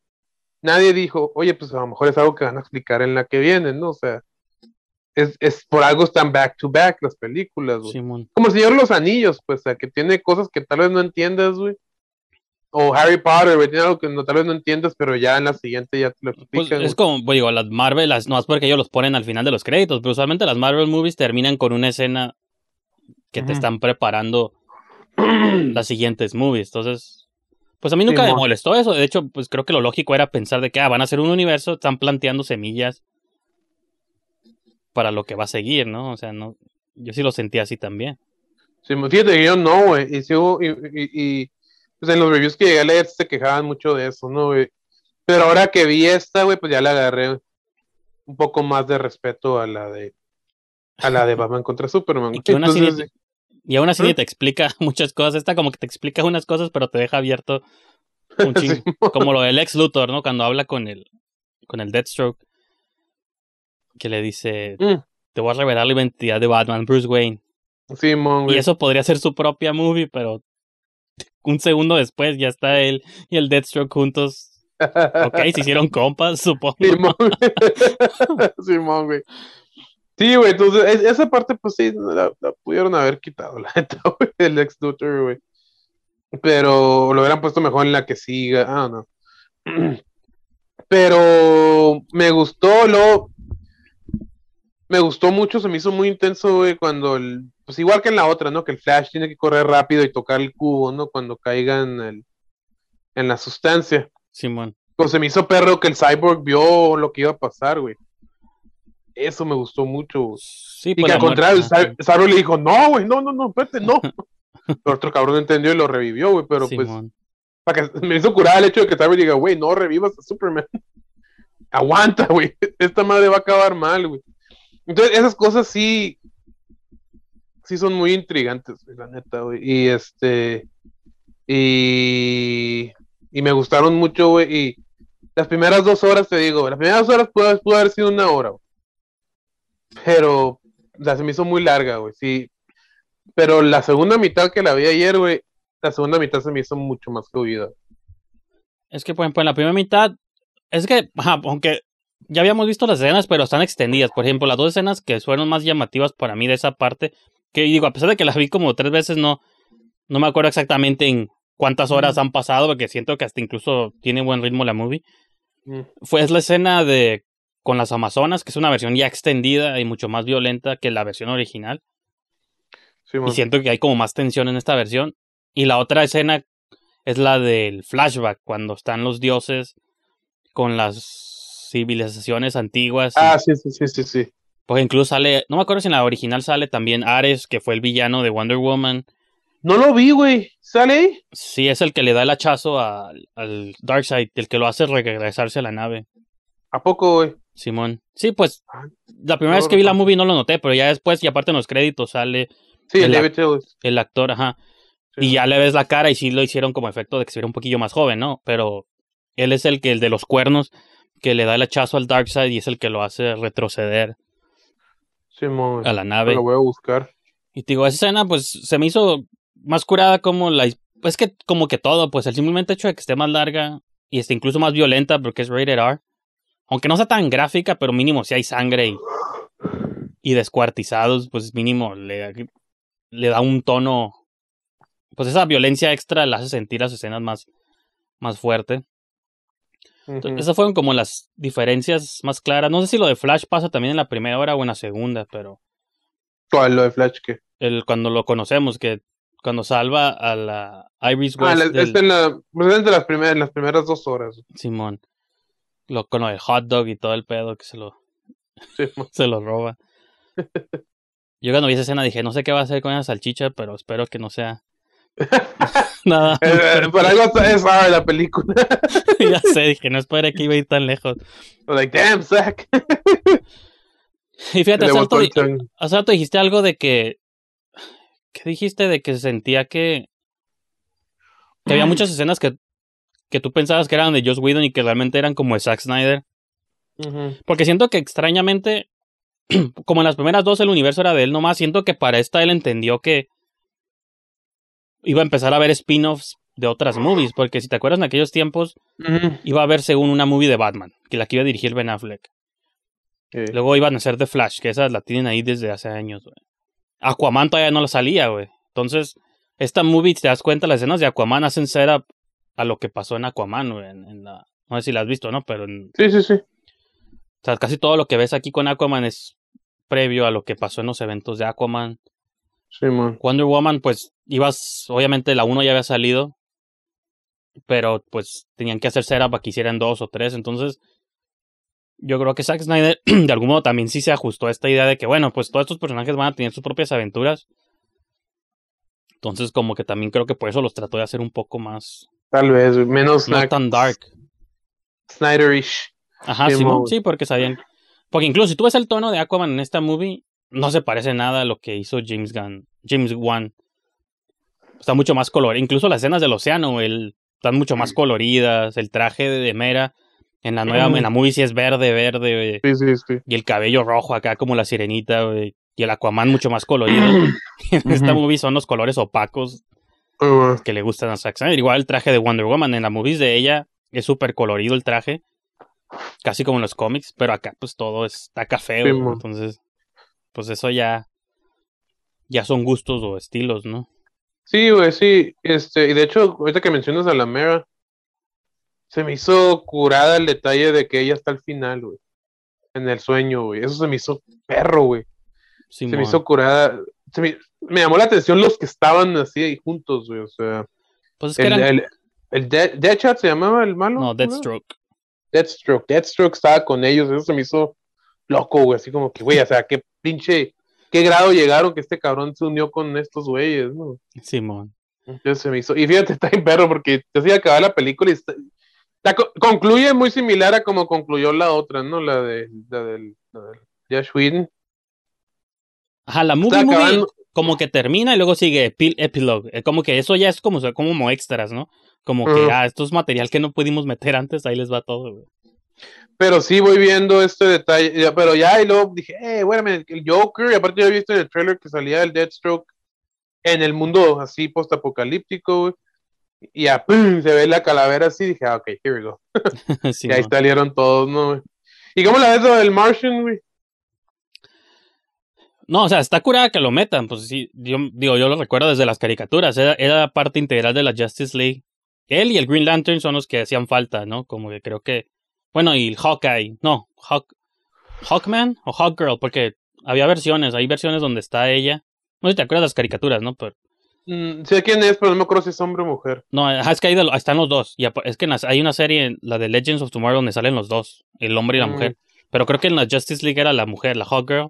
nadie dijo, oye, pues a lo mejor es algo que van a explicar en la que viene, ¿no? O sea, es, es por algo están back to back las películas, güey. Como el Señor de los Anillos, pues, o sea, que tiene cosas que tal vez no entiendas, güey. O Harry Potter, güey, tiene algo que no, tal vez no entiendas, pero ya en la siguiente ya te lo Pues explican. es como, pues, digo, las Marvel, las, no es porque ellos los ponen al final de los créditos, pero usualmente las Marvel movies terminan con una escena que te están preparando las siguientes movies. Entonces, pues a mí nunca me molestó eso. De hecho, pues creo que lo lógico era pensar de que ah, van a hacer un universo, están planteando semillas para lo que va a seguir, ¿no? O sea, no, yo sí lo sentí así también. Sí, fíjate que yo no, güey. Y, hubo- y, y- y, pues en los reviews que llegué a leer se quejaban mucho de eso, ¿no, güey? Pero ahora que vi esta, güey, pues ya le agarré un poco más de respeto a la de a la de Batman contra Superman. Y que aún así, Entonces, y aún así ¿Eh? te explica muchas cosas. Esta como que te explica unas cosas, pero te deja abierto un chingo. sí, como lo del ex Luthor, ¿no? Cuando habla con el, con el Deathstroke, que le dice, Mm. te voy a revelar la identidad de Batman, Bruce Wayne. Simón, Y güey. eso podría ser su propia movie, pero un segundo después ya está él y el Deathstroke juntos. Ok, se hicieron compas, supongo. Simón, Simón, güey. Sí, güey, entonces es- esa parte, pues sí, la, la pudieron haber quitado, la neta, güey, el ex Luthor, güey. Pero lo hubieran puesto mejor en la que siga, ah, no. Pero me gustó, lo me gustó mucho, se me hizo muy intenso, güey, cuando el, pues igual que en la otra, ¿no? Que el Flash tiene que correr rápido y tocar el cubo, ¿no? Cuando caiga en el, en la sustancia. Simón. Pues se me hizo perro que el cyborg vio lo que iba a pasar, güey. Eso me gustó mucho. güey. Sí, Y pues que al contrario, el, el cyborg le dijo, no, güey, no, no, no, espérate, no. Pero otro cabrón entendió y lo revivió, güey. Pero pues, Simón. para que me hizo curar el hecho de que el cyborg diga, güey, no revivas a Superman. Aguanta, güey. Esta madre va a acabar mal, güey. Entonces, esas cosas sí. Sí son muy intrigantes, la neta, güey. Y este. Y. Y me gustaron mucho, güey. Y las primeras dos horas, te digo, las primeras horas pudo, haber sido una hora, güey. Pero. O sea, se me hizo muy larga, güey. Sí. Pero la segunda mitad que la vi ayer, güey. La segunda mitad se me hizo mucho más fluida. Es que, por ejemplo, en la primera mitad, es que, aunque ya habíamos visto las escenas, pero están extendidas. Por ejemplo, las dos escenas que fueron más llamativas para mí de esa parte, que digo, a pesar de que las vi como tres veces, no, no me acuerdo exactamente en cuántas horas han pasado, porque siento que hasta incluso tiene buen ritmo la movie. Mm. Fue es la escena de con las Amazonas, que es una versión ya extendida y mucho más violenta que la versión original. Y siento que hay como más tensión en esta versión. Y la otra escena es la del flashback, cuando están los dioses con las civilizaciones antiguas. y- Ah, sí, sí, sí, sí, sí. Pues incluso sale, no me acuerdo si en la original sale también Ares, que fue el villano de Wonder Woman. No lo vi, güey. ¿Sale ahí? Sí, es el que le da el hachazo al, al Darkseid, el que lo hace regresarse a la nave, ¿A poco, güey? Simón. Sí, pues Ah, la primera no vez que vi la movie no lo noté, pero ya después, y aparte en los créditos, sale Sí, El- David el actor, ajá. Y ya le ves la cara y sí lo hicieron como efecto de que se viera un poquillo más joven, ¿no? Pero él es el que, el de los cuernos, que le da el hachazo al Darkseid y es el que lo hace retroceder a la nave. lo voy a buscar. Y te digo, esa escena pues se me hizo más curada como la... Es que como que todo, pues el simplemente hecho de que esté más larga y esté incluso más violenta porque es rated R. Aunque no sea tan gráfica, pero mínimo si hay sangre y, y descuartizados, pues mínimo le, le da un tono... Pues esa violencia extra la hace sentir las escenas más, más fuerte. Esas fueron como las diferencias más claras. No sé si lo de Flash pasa también en la primera hora o en la segunda, pero ¿Cuál? Lo de Flash, que el, cuando lo conocemos, que cuando salva a la Iris Ah, West la- del- es en la, pues de las primeras, las primeras dos horas. Simón, lo, con lo del hot dog y todo el pedo que se lo, se lo roba. Yo cuando vi esa escena dije, no sé qué va a hacer con esa salchicha, pero espero que no sea nada. Eh, eh, Por algo es rara la película. ya sé, dije, no esperé que iba a ir tan lejos. like, damn, Zack. Y fíjate, hace rato, hace dijiste algo de que. ¿Qué dijiste? De que sentía que. Que había muchas escenas que, que tú pensabas que eran de Joss Whedon y que realmente eran como de Zack Snyder. Porque siento que extrañamente, como en las primeras dos el universo era de él nomás, siento que para esta él entendió que iba a empezar a ver spin-offs de otras movies. Porque si te acuerdas en aquellos tiempos, iba a haber según una movie de Batman, que la que iba a dirigir Ben Affleck. Sí. Luego iban a hacer The Flash, que esa la tienen ahí desde hace años, güey. Aquaman todavía no la salía, güey. Entonces, esta movie, si te das cuenta, las escenas de Aquaman hacen setup a lo que pasó en Aquaman, güey. En, en la... No sé si la has visto, ¿no? Pero en- sí, sí, sí. o sea, casi todo lo que ves aquí con Aquaman es previo a lo que pasó en los eventos de Aquaman. Wonder Woman, pues, ibas, obviamente la 1 ya había salido, pero pues tenían que hacer setup para que hicieran dos o tres, entonces yo creo que Zack Snyder de algún modo también sí se ajustó a esta idea de que, bueno, pues todos estos personajes van a tener sus propias aventuras. Entonces como que también creo que por eso los trató de hacer un poco más, Tal vez, menos no snack, tan dark. Snyderish. Ajá, Sí, sí, porque sabían. Porque incluso si tú ves el tono de Aquaman en esta movie, no se parece nada a lo que hizo James Gunn. James Wan. Está mucho más color. Incluso las escenas del océano, el, están mucho más coloridas. El traje de Mera en la nueva, en la movie sí es verde, verde. Sí, sí, sí. Y el cabello rojo acá como la sirenita, güey. Y el Aquaman mucho más colorido. en esta movie son los colores opacos que le gustan a Zack Snyder. Igual el traje de Wonder Woman en la movies de ella es súper colorido el traje. Casi como en los cómics, pero acá pues todo está café, mo. entonces pues eso ya ya son gustos o estilos, ¿no? Sí, güey, sí. Este, y de hecho, ahorita que mencionas a la Mera, se me hizo curada el detalle de que ella está al final, güey. En el sueño, güey. Eso se me hizo perro, güey. Se me hizo curada. Se me, me llamó la atención los que estaban así ahí juntos, güey. O sea, Pues es que el, eran el, el Dead- Deadshot se llamaba el malo. no, Deathstroke. Deathstroke. Deathstroke estaba con ellos. Eso se me hizo loco, güey. Así como que, güey, o sea, qué pinche, qué grado llegaron que este cabrón se unió con estos güeyes, ¿no? Simón. Entonces se me hizo. Y fíjate, está en perro porque te hacía acabar la película y está- la concluye muy similar a como concluyó la otra, ¿no? La de la del, la del Josh Whedon. Ajá, la movie, movie como que termina y luego sigue epi- epilogue. Eh, Como que eso ya es como, como extras, ¿no? Como que, Ujú. ah, esto es material que no pudimos meter antes, ahí les va todo, güey. Pero sí voy viendo este detalle. Pero ya, y luego dije, eh, bueno, el Joker. Y aparte, yo he visto en el trailer que salía el Deathstroke en el mundo así postapocalíptico. Y ya, ¡pum! se ve la calavera así. Dije, ah, ok, here we go. Y ahí salieron todos, ¿no? ¿Y cómo la ves lo del Martian, güey? No, o sea, está curada que lo metan, pues sí, yo digo, yo lo recuerdo desde las caricaturas, era, era parte integral de la Justice League. Él y el Green Lantern son los que hacían falta, ¿no? Como que creo que, bueno, y el Hawkeye, no, Hawk, Hawkman o Hawkgirl, porque había versiones, hay versiones donde está ella. No sé si te acuerdas de las caricaturas, ¿no? Pero, Mm, sé quién es, pero no me acuerdo si es hombre o mujer. no, es que de lo- están los dos. Y es que hay una serie, la de Legends of Tomorrow, donde salen los dos, el hombre y la Mm. mujer. Pero creo que en la Justice League era la mujer, la Hawkgirl.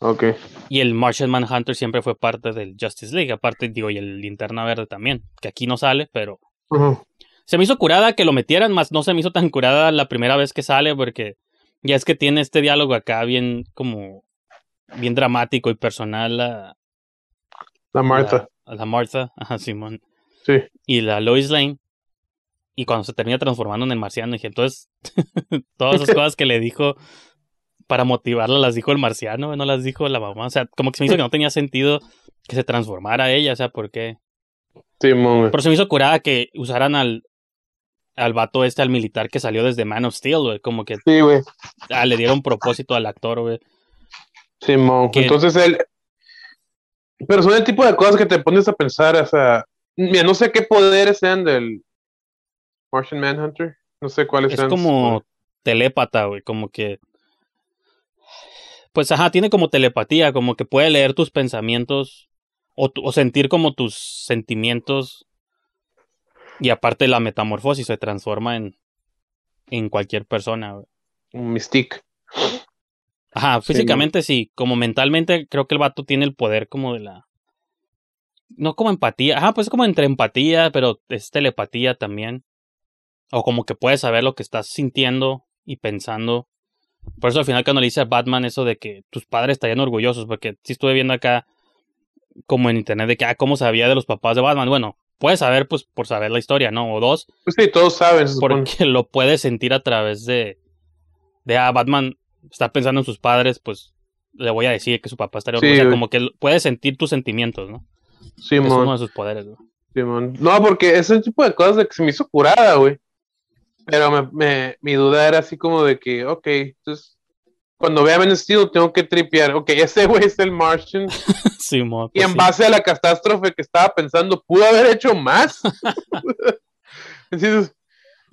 Ok. Y el Martian Manhunter siempre fue parte del Justice League. Aparte, digo, y el Linterna Verde también. Que aquí no sale, pero. Ujú. Se me hizo curada que lo metieran, más no se me hizo tan curada la primera vez que sale, porque ya es que tiene este diálogo acá bien como. bien dramático y personal a, La Martha. a- la Martha, ajá, Simón, Sí. y la Lois Lane. Y cuando se termina transformando en el marciano, dije, entonces, todas esas cosas que le dijo para motivarla las dijo el marciano, no las dijo la mamá. O sea, como que se me hizo que no tenía sentido que se transformara ella, o sea, ¿por qué? Güey. Pero se me hizo curada que usaran al, al vato este, al militar que salió desde Man of Steel, güey. Como que Sí, güey. ah, le dieron propósito al actor, güey. Simón. Que- Entonces él. Pero son el tipo de cosas que te pones a pensar, o sea. Mira, no sé qué poderes sean del Martian Manhunter. No sé cuáles Es sean. sus como poderes. telépata, güey. Como que. Pues ajá, tiene como telepatía, como que puede leer tus pensamientos o, tu- o sentir como tus sentimientos. Y aparte la metamorfosis se transforma en, en cualquier persona. Un Mystique. Ajá, Sí, físicamente sí, como mentalmente creo que el vato tiene el poder como de la... No como empatía, ajá, pues como entre empatía, pero es telepatía también. O como que puedes saber lo que estás sintiendo y pensando. Por eso al final cuando le dice a Batman eso de que tus padres estarían orgullosos, porque sí estuve viendo acá como en internet de que, ah, ¿cómo sabía de los papás de Batman? Bueno, puedes saber pues por saber la historia, ¿no? O dos, Pues sí, todos saben. porque lo puedes sentir a través de, de ah, Batman está pensando en sus padres, pues le voy a decir que su papá estaría Sí. O sea, güey. como que puedes sentir tus sentimientos, ¿no? Es Simón. uno de sus poderes, güey. Simón. No, porque ese tipo de cosas de que se me hizo curada, güey. Pero me, me- mi duda era así como de que, ok, entonces, cuando vea Ben Steel tengo que tripear. Ok, ese güey es el Martian. Simón, Y pues en sí. base a la catástrofe que estaba pensando, ¿pudo haber hecho más? Entonces,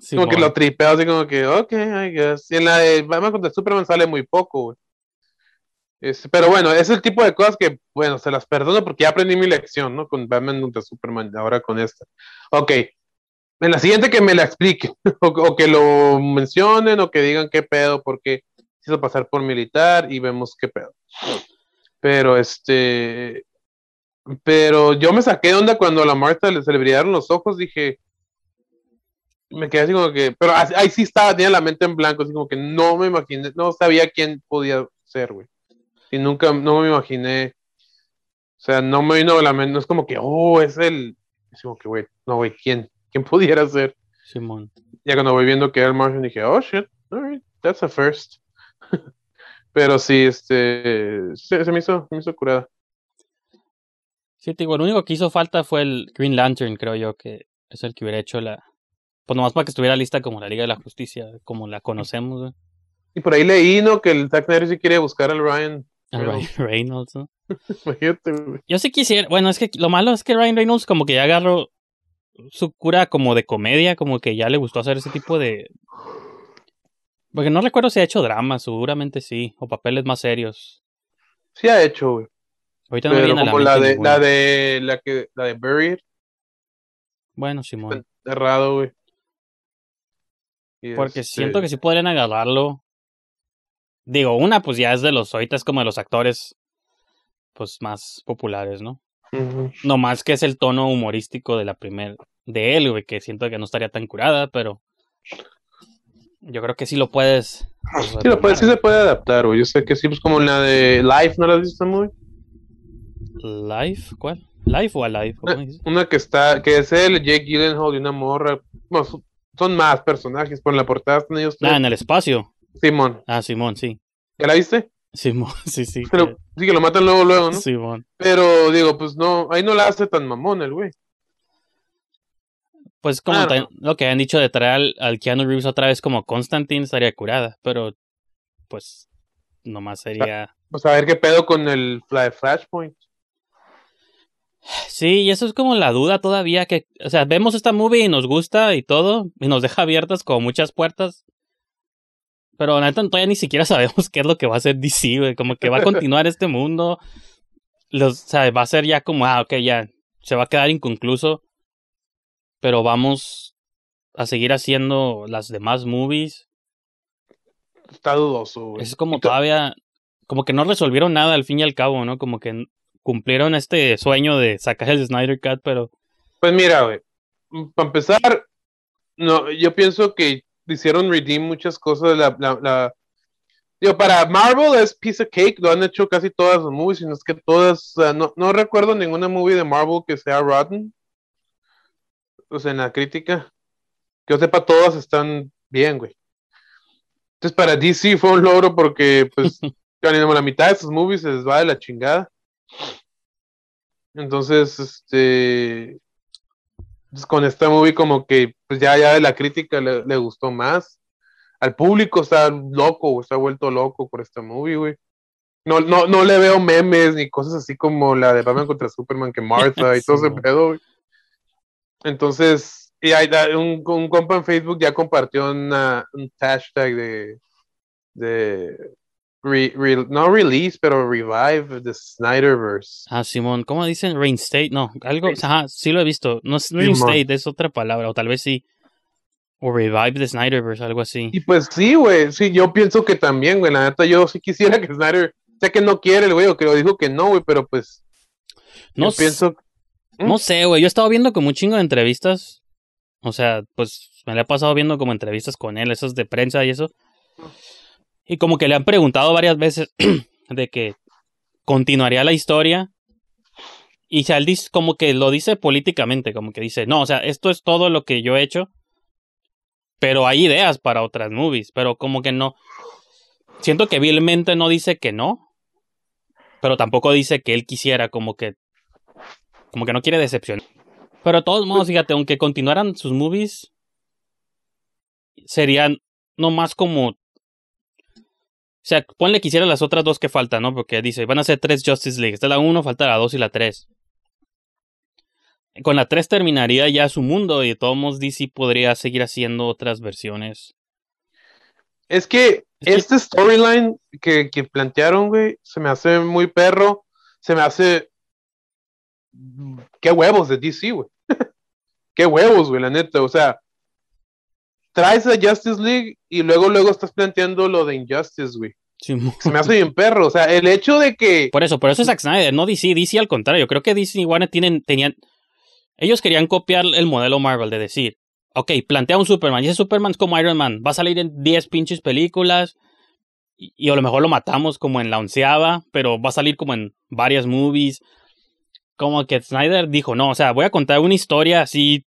como que lo tripeo así como que, ok, I guess. Y en la de Batman contra Superman sale muy poco, güey. Este, pero bueno, es el tipo de cosas que, bueno, se las perdono porque ya aprendí mi lección, ¿no? Con Batman contra Superman, ahora con esta. Ok, en la siguiente que me la expliquen, o, o que lo mencionen, o que digan qué pedo, porque hizo pasar por militar y vemos qué pedo. Pero este, pero yo me saqué de onda cuando a la Marta le- se le brillaron los ojos, dije, me quedé así como que, pero así- ahí sí estaba, tenía la mente en blanco, así como que no me imaginé, no sabía quién podía ser, güey. Y nunca, no me imaginé, o sea, no me vino a la mente, no es como que, oh, es el, es como que, güey, no, güey, ¿quién? ¿Quién pudiera ser? Simón. Ya cuando voy viendo que era el Martian dije, oh, shit, alright, that's a first. Pero sí, este, se, se me hizo, se me hizo curada. Sí, te digo, lo único que hizo falta fue el Green Lantern, creo yo, que es el que hubiera hecho la... Pues nomás para que estuviera lista como la Liga de la Justicia, como la conocemos, güey. Y por ahí leí, ¿no? Que el Zack Snyder sí quiere buscar al Ryan. Reynolds. Ryan Reynolds, ¿no? Imagínate, güey. Yo sí quisiera, bueno, es que lo malo es que Ryan Reynolds como que ya agarró su cura como de comedia, como que ya le gustó hacer ese tipo de... Porque no recuerdo si ha hecho drama, seguramente sí, o papeles más serios. Sí ha hecho, güey. Ahorita no me viene a la como la mente de, la de, la que, la de Buried, Bueno, Simón. güey. Porque este, siento que sí podrían agarrarlo. Digo, una pues ya es de los, ahorita es como de los actores pues más populares, ¿no? No más que es el tono humorístico de la primer de él, güey, que siento que no estaría tan curada, pero yo creo que sí lo puedes. pues, Sí, lo puede, sí se puede adaptar, güey. Yo sé que sí, pues como la de Life, ¿no la has visto muy? ¿Live? ¿Cuál? ¿Live o Alive? ¿O cómo dices? Una que está, que es el Jake Gyllenhaal y una morra. Bueno, son- más personajes, por la portada están ellos. Ah, en el espacio. Simón, Ah, Simón, sí. ¿ya la viste? Simón, sí, sí. Pero sí que lo matan luego, luego, ¿no? Simón. Pero digo, pues no, ahí no la hace tan mamón el güey. Pues como Claro. lo que han dicho de traer al, al Keanu Reeves otra vez como Constantine estaría curada, pero pues nomás sería... Pues a ver qué pedo con el Flashpoint. Sí, y eso es como la duda todavía que, o sea, vemos esta movie y nos gusta y todo, y nos deja abiertas como muchas puertas. Pero neta todavía ni siquiera sabemos qué es lo que va a hacer DC, güey, como que va a continuar este mundo. Los, o sea, va a ser ya como, ah, ok, ya, se va a quedar inconcluso. Pero vamos a seguir haciendo las demás movies. Está dudoso, güey. Es como todavía, como que no resolvieron nada al fin y al cabo, ¿no? Como que cumplieron este sueño de sacar el Snyder Cut, pero Pues mira, güey. Para empezar, no, yo pienso que hicieron redeem muchas cosas. La, la, la, Digo, para Marvel es piece of cake, lo han hecho casi todas las movies, sino es que todas, uh, no, no recuerdo ninguna movie de Marvel que sea rotten. O sea, en la crítica. Que yo sepa, todas están bien, güey. Entonces, para DC fue un logro porque, pues, la mitad de sus movies se les va de la chingada. Entonces, este. Pues, con esta movie, como que, pues ya, ya de la crítica le, le gustó más al público está loco, está vuelto loco por esta movie, güey. No, no, no le veo memes ni cosas así como la de Batman contra Superman que Martha y todo ese pedo, güey. Entonces, y hay, un, un, compa en Facebook ya compartió una, un hashtag de, de no release, pero revive the Snyderverse. Ah, Simón, ¿cómo dicen? Reinstate, no, algo, ajá, sí lo he visto. No es reinstate, es otra palabra, o tal vez sí. O Revive the Snyderverse, algo así. Y pues sí, güey, sí, yo pienso que también, güey, la neta, yo sí quisiera que Snyder, sé que no quiere el güey, o que lo dijo que no, güey, pero pues, no pienso... ¿Mm? No sé, güey, yo he estado viendo como un chingo de entrevistas, o sea, pues me le he pasado viendo como entrevistas con él, esas de prensa y eso, y como que le han preguntado varias veces de que continuaría la historia, y él como que lo dice políticamente, como que dice, no, o sea, esto es todo lo que yo he hecho, pero hay ideas para otras movies, pero como que no. Siento que vilmente no dice que no, pero tampoco dice que él quisiera, como que. Como que no quiere decepcionar. Pero de todos modos, fíjate, aunque continuaran sus movies, serían no más como. O sea, ponle que hiciera las otras dos que faltan, ¿no? Porque dice, van a ser tres Justice League. Esta es la uno, falta la dos y la tres con la 3 terminaría ya su mundo y de todos modos DC podría seguir haciendo otras versiones. Es que este storyline que, que plantearon, güey, se me hace muy perro. Se me hace. Qué huevos de DC, güey. Qué huevos, güey, la neta. O sea, traes a Justice League y luego, luego estás planteando lo de Injustice, güey. se me hace bien perro. O sea, el hecho de que. Por eso, por eso es Zack Snyder, no DC. DC al contrario. Creo que DC y Warner tienen, tenían ellos querían copiar el modelo Marvel de decir, ok, plantea un Superman, y ese Superman es como Iron Man, va a salir en 10 pinches películas, y, a lo mejor lo matamos como en la onceava, pero va a salir como en varias movies. Como que Snyder dijo, no, o sea, voy a contar una historia así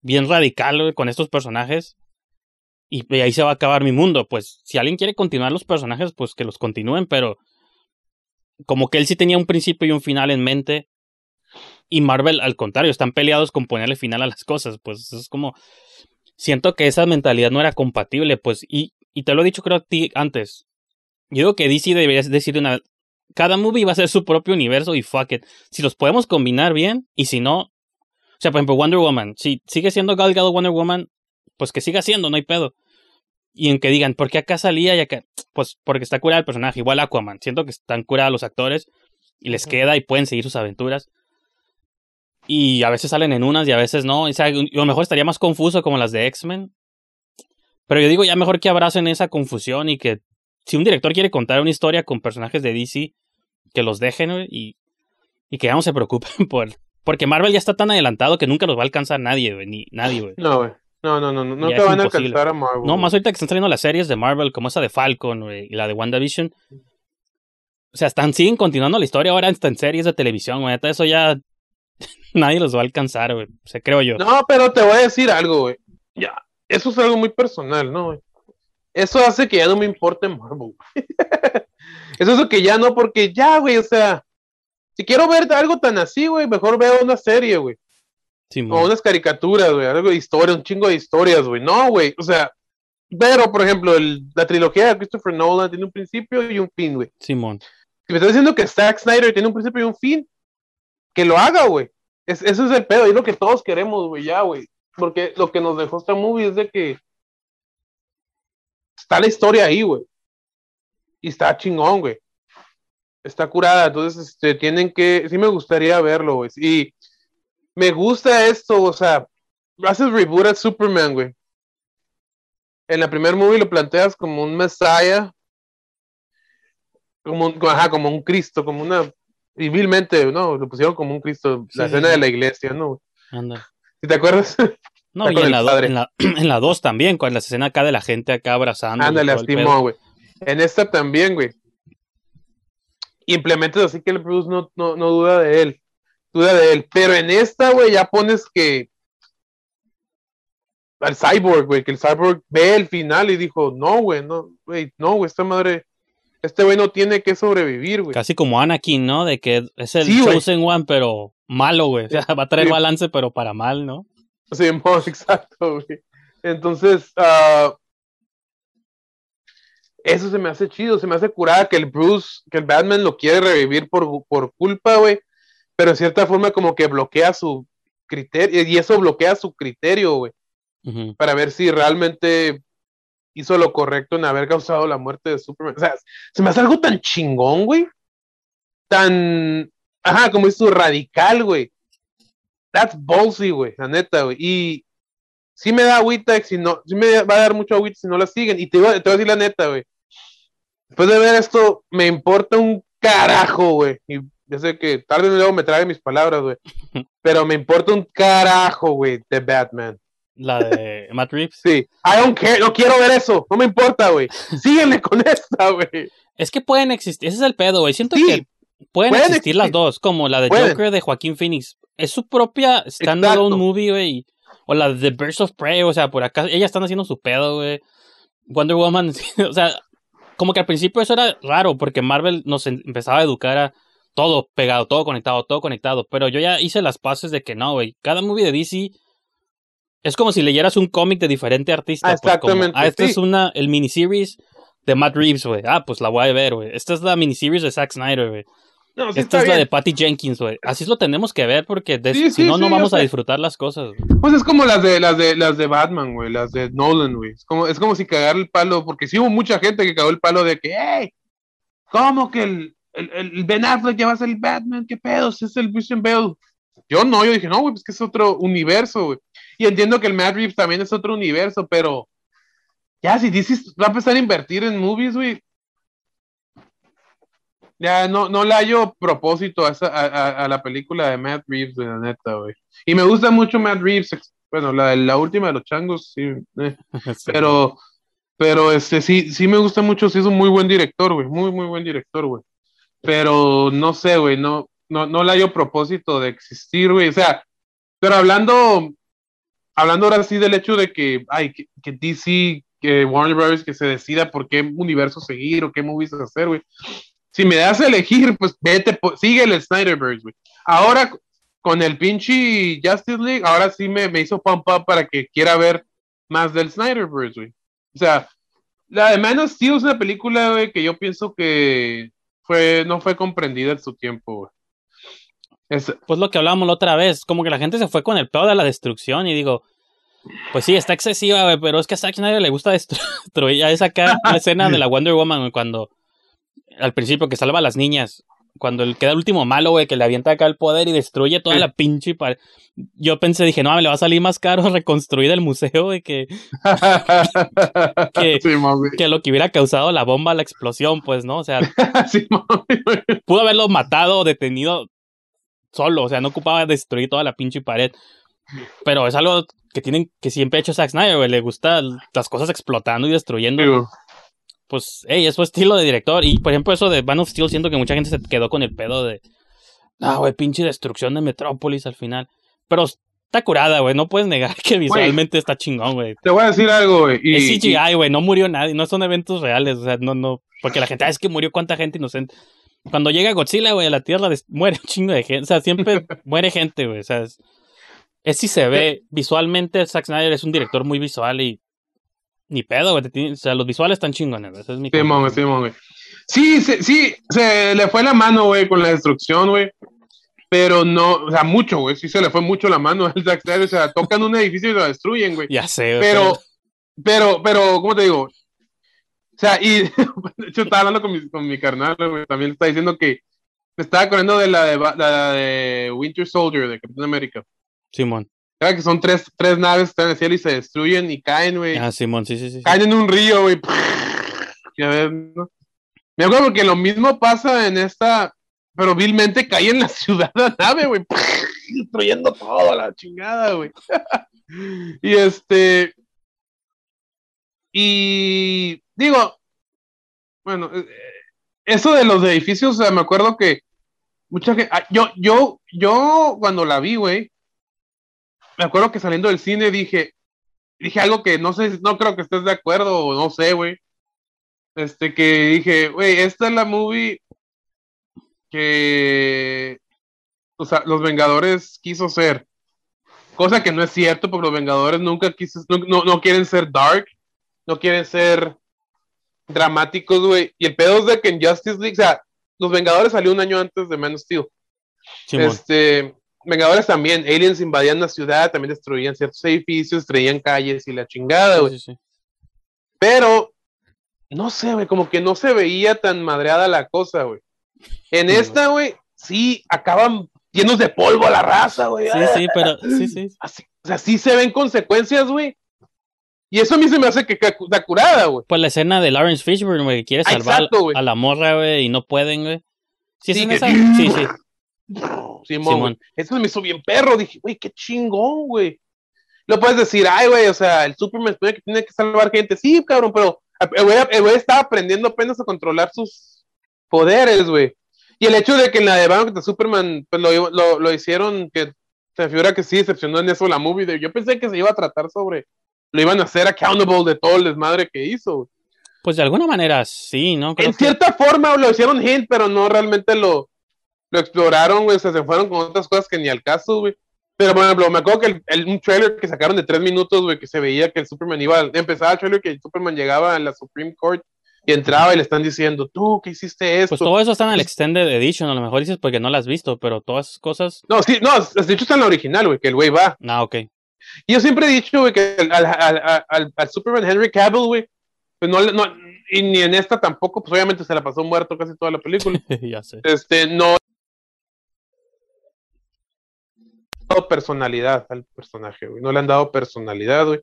bien radical con estos personajes. Y, ahí se va a acabar mi mundo. Pues si alguien quiere continuar los personajes, pues que los continúen, pero como que él sí tenía un principio y un final en mente y Marvel, al contrario, están peleados con ponerle final a las cosas. Pues es como. Siento que esa mentalidad no era compatible, pues. Y, y te lo he dicho, creo, a ti antes. Yo digo que DC debería decir una. Cada movie va a ser su propio universo y fuck it. Si los podemos combinar bien, y si no. O sea, por ejemplo, Wonder Woman. Si sigue siendo Gal Gadot Wonder Woman, pues que siga siendo, no hay pedo. Y en que digan, ¿por qué acá salía y acá? Pues porque está curada el personaje. Igual Aquaman. Siento que están curados los actores y les queda y pueden seguir sus aventuras y a veces salen en unas y a veces no. O sea, a lo mejor estaría más confuso como las de X-Men. Pero yo digo ya mejor que abracen esa confusión y que si un director quiere contar una historia con personajes de DC, que los dejen y, y que ya no se preocupen por... Porque Marvel ya está tan adelantado que nunca los va a alcanzar nadie, güey. Ni nadie, güey. No, güey. No, no, no, no, no te van a alcanzar a Marvel. No, más ahorita que están saliendo las series de Marvel, como esa de Falcon y la de WandaVision. O sea, están, siguen continuando la historia ahora en series de televisión, güey. Eso ya nadie los va a alcanzar, güey. O sea, creo yo. No, pero te voy a decir algo, güey. Ya, eso es algo muy personal, ¿no, güey? Eso hace que ya no me importe Marvel. eso es lo que ya no, porque ya, güey, o sea, si quiero ver algo tan así, güey, mejor veo una serie, güey. o unas caricaturas, güey, algo de historia, un chingo de historias, güey. No, güey, o sea, pero, por ejemplo, la trilogía de Christopher Nolan tiene un principio y un fin, güey. Simón. Si me estás diciendo que Zack Snyder tiene un principio y un fin, que lo haga, güey. Es, eso es el pedo, y lo que todos queremos, güey, ya, güey. Porque lo que nos dejó esta movie es de que está la historia ahí, güey. Y está chingón, güey. Está curada, entonces este, tienen que, sí me gustaría verlo, güey. Y me gusta esto, o sea, haces reboot a Superman, güey. En la primer movie lo planteas como un Messiah, como un, ajá, como un Cristo, como una y vilmente, ¿no? Lo pusieron como un Cristo, la escena de la iglesia, ¿no? Anda. ¿Sí te acuerdas? No, y en la, en la, en la 2 también, con la escena acá de la gente acá abrazando. Ándale, lastimó, güey. En esta también, güey. Implementas así que el Bruce no, no, no duda de él. Duda de él. Pero en esta, güey, ya pones que al cyborg, güey, que el cyborg ve el final y dijo, no, güey, no, güey, no, güey, esta madre, este güey no tiene que sobrevivir, güey. Casi como Anakin, ¿no? De que es el Chosen One, pero malo, güey. O sea, va a traer balance, pero para mal, ¿no? Sí, exacto, güey. Entonces, uh, eso se me hace chido, se me hace curada que el Bruce, que el Batman lo quiere revivir por, por culpa, güey, pero en cierta forma como que bloquea su criterio, y eso bloquea su criterio, güey, para ver si realmente hizo lo correcto en haber causado la muerte de Superman. O sea, se me hace algo tan chingón, güey, tan, ajá, como es radical, güey. That's ballsy, güey, la neta, güey. Y sí me da agüita, si no, sí me va a dar mucho agüita si no la siguen. Y te, te voy a decir la neta, güey. Después de ver esto, me importa un carajo, güey. Y yo sé que tarde o luego me trae mis palabras, güey. Pero me importa un carajo, güey, de Batman. La de Matt Reeves. Sí. I don't care, no quiero ver eso. No me importa, güey. Síguenle con esta, güey. Es que pueden existir. Ese es el pedo, güey. Siento que pueden, existir, las dos, como la de Joker de Joaquín Phoenix. Es su propia standalone movie, güey. O la de The Birds of Prey, o sea, por acá, ellas están haciendo su pedo, güey. Wonder Woman, o sea, como que al principio eso era raro, porque Marvel nos em, empezaba a educar a todo pegado, todo conectado, todo conectado. Pero yo ya hice las pases de que no, güey. Cada movie de DC es como si leyeras un cómic de diferente artista. Ah, pues, exactamente. ah, esta es una, el miniseries de Matt Reeves, güey. Ah, pues la voy a ver, güey. Esta es la miniseries de Zack Snyder, güey. No, Esta es la de Patty Jenkins, güey. Así lo tenemos que ver porque si no, no vamos a disfrutar las cosas. Pues es como las de las de las de Batman, güey, las de Nolan, güey. Es como, es como si cagar el palo, porque sí hubo mucha gente que cagó el palo de que, hey, ¿cómo que el, el, el Ben Affleck ya va a ser el Batman? ¿Qué pedos? Es el Christian Bale. Yo no, yo dije, no, güey, pues que es otro universo, güey. Y entiendo que el Matt Reeves también es otro universo, pero ya si dices, va a empezar a invertir en movies, güey, ya no, no le hallo propósito a, a, la película de Matt Reeves, de la neta, güey. Y me gusta mucho Matt Reeves, bueno, la, la última de los changos, sí, eh. pero, pero este, sí, sí me gusta mucho, sí es un muy buen director, güey, muy, muy buen director, güey. Pero no sé, güey, no, no, no le hallo propósito de existir, güey, o sea, pero hablando, hablando ahora sí del hecho de que, ay, que, que DC, que Warner Bros., que se decida por qué universo seguir o qué movies hacer, güey si me das a elegir, pues vete, sigue el Snyderverse, güey. Ahora, con el pinche Justice League, ahora sí me, me hizo pump up para que quiera ver más del Snyderverse, güey. O sea, la de Man of Steel es una película, güey, que yo pienso que fue, no fue comprendida en su tiempo, güey. Pues lo que hablábamos la otra vez, como que la gente se fue con el pedo de la destrucción y digo, pues sí, está excesiva, güey, pero es que a Zack Snyder le gusta destruir. Ya es acá la escena de la Wonder Woman, cuando al principio que salva a las niñas. Cuando el, queda el último malo, güey, que le avienta acá el poder y destruye toda la pinche pared. Yo pensé, dije, no, me le va a salir más caro reconstruir el museo, güey, que. que, lo que hubiera causado la bomba, la explosión, pues, ¿no? O sea. pudo haberlo matado o detenido solo, o sea, no ocupaba destruir toda la pinche pared. Pero es algo que tienen, que siempre ha hecho Zack Snyder, güey. Le gusta las cosas explotando y destruyendo pues, hey, es su estilo de director. Y por ejemplo, eso de Man of Steel, siento que mucha gente se quedó con el pedo de. Ah, güey, pinche destrucción de Metrópolis al final. Pero está curada, güey. No puedes negar que visualmente está chingón, güey. Te voy a decir algo, güey. Es CGI, güey. No murió nadie. No son eventos reales. O sea, no, no. Porque la gente, ah, es que murió cuánta gente inocente. Cuando llega Godzilla, güey, a la Tierra muere un chingo de gente. O sea, siempre muere gente, güey. O sea, es, es si se ve. Visualmente, Zack Snyder es un director muy visual y ni pedo, güey. O sea, los visuales están chingones, Ese es mi sí, güey. Sí, sí, sí, se le fue la mano, güey, con la destrucción, güey. Pero no, o sea, mucho, güey. Sí se le fue mucho la mano al Zack Snyder. O sea, tocan un edificio y lo destruyen, güey. Ya sé, Pero, pero, pero, ¿cómo te digo? O sea, y de hecho estaba hablando con mi, con mi carnal, güey. También está diciendo que me estaba corriendo de la de, la de Winter Soldier de Capitán América. Simón que son tres, tres naves que están en el cielo y se destruyen y caen, güey. Ah, Simón, sí, sí, sí. Caen en un río, güey. Me acuerdo que lo mismo pasa en esta, pero vilmente cae en la ciudad la nave, güey. Destruyendo todo la chingada, güey. y este. Y digo, bueno, eh, eso de los edificios, o sea, me acuerdo que mucha gente, ah, yo, yo, yo cuando la vi, güey, me acuerdo que saliendo del cine dije, dije algo que no sé, no creo que estés de acuerdo, o no sé, güey. Este, que dije, güey, esta es la movie que o sea, los Vengadores quiso ser. Cosa que no es cierto, porque los Vengadores nunca quiso, no, no, quieren ser dark, no quieren ser dramáticos, güey. Y el pedo es de que en Justice League, o sea, los Vengadores salió un año antes de Man of Steel. este, Vengadores también, aliens invadían la ciudad, también destruían ciertos edificios, destruían calles y la chingada, güey. Pero, no sé, güey, como que no se veía tan madreada la cosa, güey. En esta, güey, sí, acaban llenos de polvo a la raza, güey. Sí, sí, pero sí, sí. Así, o sea, sí se ven consecuencias, güey. Y eso a mí se me hace que está curada, güey. Pues la escena de Lawrence Fishburne, güey, que quiere salvar a la morra, güey, y no pueden, güey. Sí, sí, esa? sí, sí. Simón, Eso me hizo bien perro. Dije, güey, qué chingón, güey. Lo puedes decir, ay, güey, o sea, el Superman que tiene que salvar gente. Sí, cabrón, pero el güey, el güey estaba aprendiendo apenas a controlar sus poderes, güey. Y el hecho de que en la de Batman Superman pues lo, lo, lo, hicieron, que se figura que sí decepcionó en eso la movie. De, yo pensé que se iba a tratar sobre, lo iban a hacer accountable de todo el desmadre que hizo. Pues de alguna manera sí, ¿no? en cierta forma lo hicieron hint, pero no realmente lo, lo exploraron, güey. O sea, se fueron con otras cosas que ni al caso, güey. Pero, por ejemplo, me acuerdo que el, un trailer que sacaron de tres minutos, güey, que se veía que el Superman iba, empezaba el trailer que el Superman llegaba a la Supreme Court y entraba y le están diciendo, tú, ¿qué hiciste esto? Pues todo eso está en el Extended Edition, a lo mejor dices porque no lo has visto, pero todas esas cosas. No, sí, no, de hecho está en la original, güey, que el güey va. Ah, ok. Y yo siempre he dicho, güey, que al, al, al, al, Superman Henry Cavill, güey, pues no, no, y ni en esta tampoco, pues obviamente se la pasó muerto casi toda la película. ya sé. Este, no. Personalidad al personaje, güey. No le han dado personalidad, güey.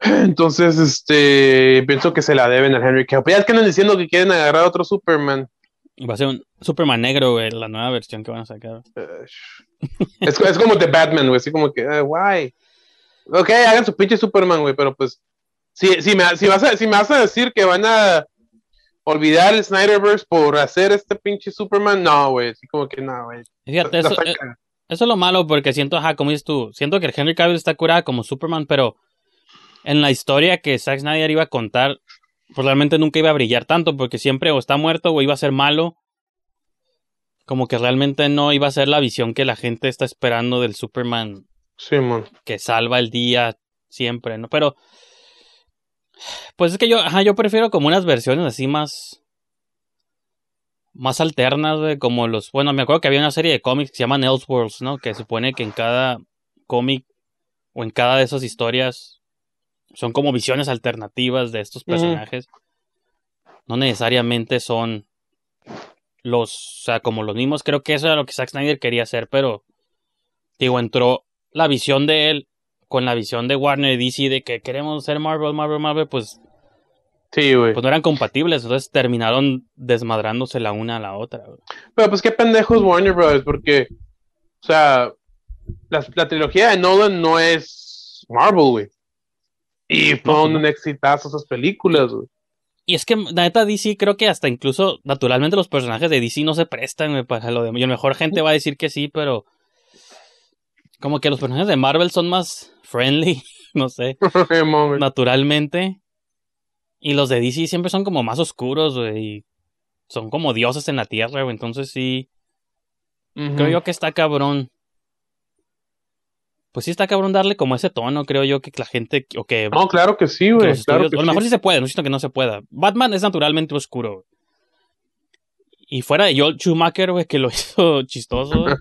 Entonces, este, pienso que se la deben al Henry Cavill. Ya es que andan diciendo que quieren agarrar a otro Superman. Va a ser un Superman negro, güey, la nueva versión que van a sacar. es, es, como de Batman, güey, así como que, uh, why? Ok, hagan su pinche Superman, güey, pero pues, si, si, me, si, vas a, si me vas a decir que van a olvidar el Snyderverse por hacer este pinche Superman, no, güey, así como que no, güey. Fíjate, eso, eh, eso, es lo malo, porque siento, ajá, como dices tú, siento que el Henry Cavill está curado como Superman, pero en la historia que Zack Snyder iba a contar, pues realmente nunca iba a brillar tanto, porque siempre o está muerto o iba a ser malo. Como que realmente no iba a ser la visión que la gente está esperando del Superman. Sí, man. Que salva el día siempre, ¿no? Pero. Pues es que yo, ajá, yo prefiero como unas versiones así más. Más alternas, güey, como los. Bueno, me acuerdo que había una serie de cómics que se llaman Elseworlds, ¿no? Que supone que en cada cómic o en cada de esas historias son como visiones alternativas de estos personajes. No necesariamente son los, o sea, como los mismos. Creo que eso era lo que Zack Snyder quería hacer, pero digo, entró la visión de él con la visión de Warner y DC de que queremos ser Marvel, Marvel, Marvel, pues Sí, güey. Pues no eran compatibles, entonces terminaron desmadrándose la una a la otra, Pero pues qué pendejos Warner Brothers, porque, o sea, la, la, trilogía de Nolan no es Marvel, güey. Y fueron un exitazo esas películas, güey. Y es que, la neta, DC creo que hasta incluso, naturalmente, los personajes de DC no se prestan para lo de... Y a lo mejor gente va a decir que sí, pero... Como que los personajes de Marvel son más friendly, no sé. naturalmente. Y los de DC siempre son como más oscuros, güey. Son como dioses en la tierra, güey. Entonces sí... Creo yo que está cabrón pues sí está cabrón darle como ese tono, creo yo, que la gente, o que... No, claro que sí, güey. a lo mejor sí. se puede, no siento que no se pueda. Batman es naturalmente oscuro. Y fuera de Joel Schumacher, güey, que lo hizo chistoso. o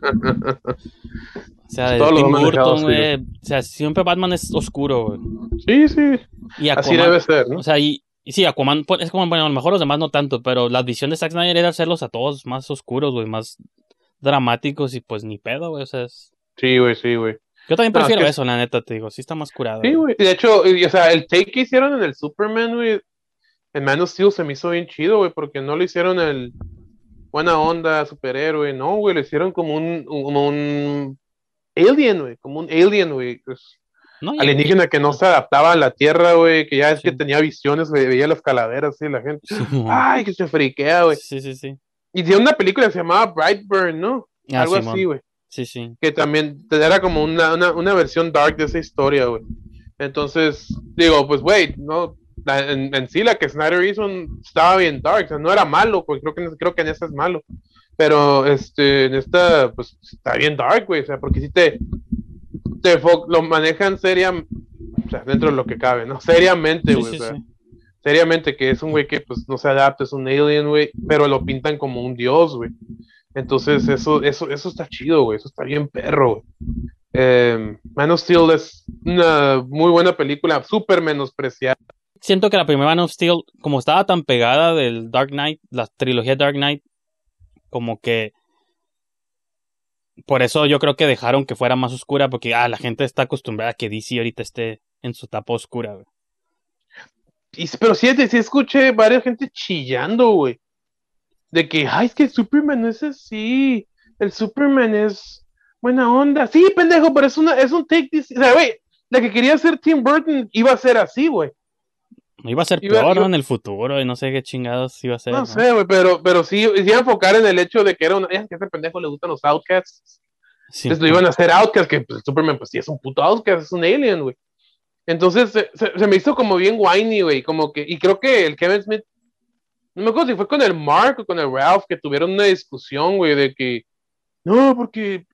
sea, de Tim Burton, güey. O sea, siempre Batman es oscuro, güey. Sí, sí. Y Así debe ser, ¿no? O sea, y, y sí, Aquaman, pues, es como, bueno, a lo mejor los demás no tanto, pero la visión de Zack Snyder era hacerlos a todos más oscuros, güey, más dramáticos y pues ni pedo, güey, o sea, es... Sí, güey, sí, güey. Yo también prefiero eso, la neta, te digo. Sí está más curado. Sí, güey. De hecho, o sea, el take que hicieron en el Superman, güey, en Man of Steel se me hizo bien chido, güey, porque no lo hicieron el buena onda, superhéroe, no, güey, lo hicieron como un, como un alien, güey, como un alien, güey. Pues, No, alienígena que no se adaptaba a la Tierra, güey, que ya es que tenía visiones, güey, veía las calaveras, sí, la gente. Sí, Ay, que se friquea, güey. sí, sí, sí. Y tiene una película que se llamaba Brightburn, ¿no? Ah, Algo así, güey. Sí, sí. Que también era como una, una, una versión dark de esa historia, güey. Entonces, digo, pues, güey, no, en, en sí la que Snyder hizo estaba bien dark, o sea, no era malo, pues creo que, creo que en esta es malo. Pero, este, en esta, pues, está bien dark, güey, o sea, porque si te, te fo- lo manejan seriamente, o sea, dentro de lo que cabe, ¿no? Seriamente, güey, sí, sí. seriamente que es un güey que pues no se adapta, es un alien, güey, pero lo pintan como un dios, güey. Entonces eso, eso, eso está chido, güey, eso está bien perro, güey. Eh, Man of Steel es una muy buena película, súper menospreciada. Siento que la primera Man of Steel, como estaba tan pegada del Dark Knight, la trilogía Dark Knight, como que. Por eso yo creo que dejaron que fuera más oscura, porque ah, la gente está acostumbrada a que DC ahorita esté en su tapa oscura, güey. Y, pero sí, sí escuché varias gente chillando, güey. De que, ay, es que Superman es así. El Superman es buena onda. Sí, pendejo, pero es, una, es un take. this- la que quería hacer Tim Burton iba a ser así, güey. Iba a ser Iba- peor, iba- ¿no? En el futuro, y no sé qué chingados iba a ser. No ¿no? sé, güey, pero, pero sí, sí iba a enfocar en el hecho de que era una. Es que a ese pendejo le gustan los outcasts. Sí. Entonces lo iban a hacer outcast, que pues, Superman, pues sí es un puto outcast, es un alien, güey. Entonces se, se- se me hizo como bien whiny, güey, como que. Y creo que el Kevin Smith. No me acuerdo si fue con el Mark o con el Ralph que tuvieron una discusión, güey, de que. No, porque.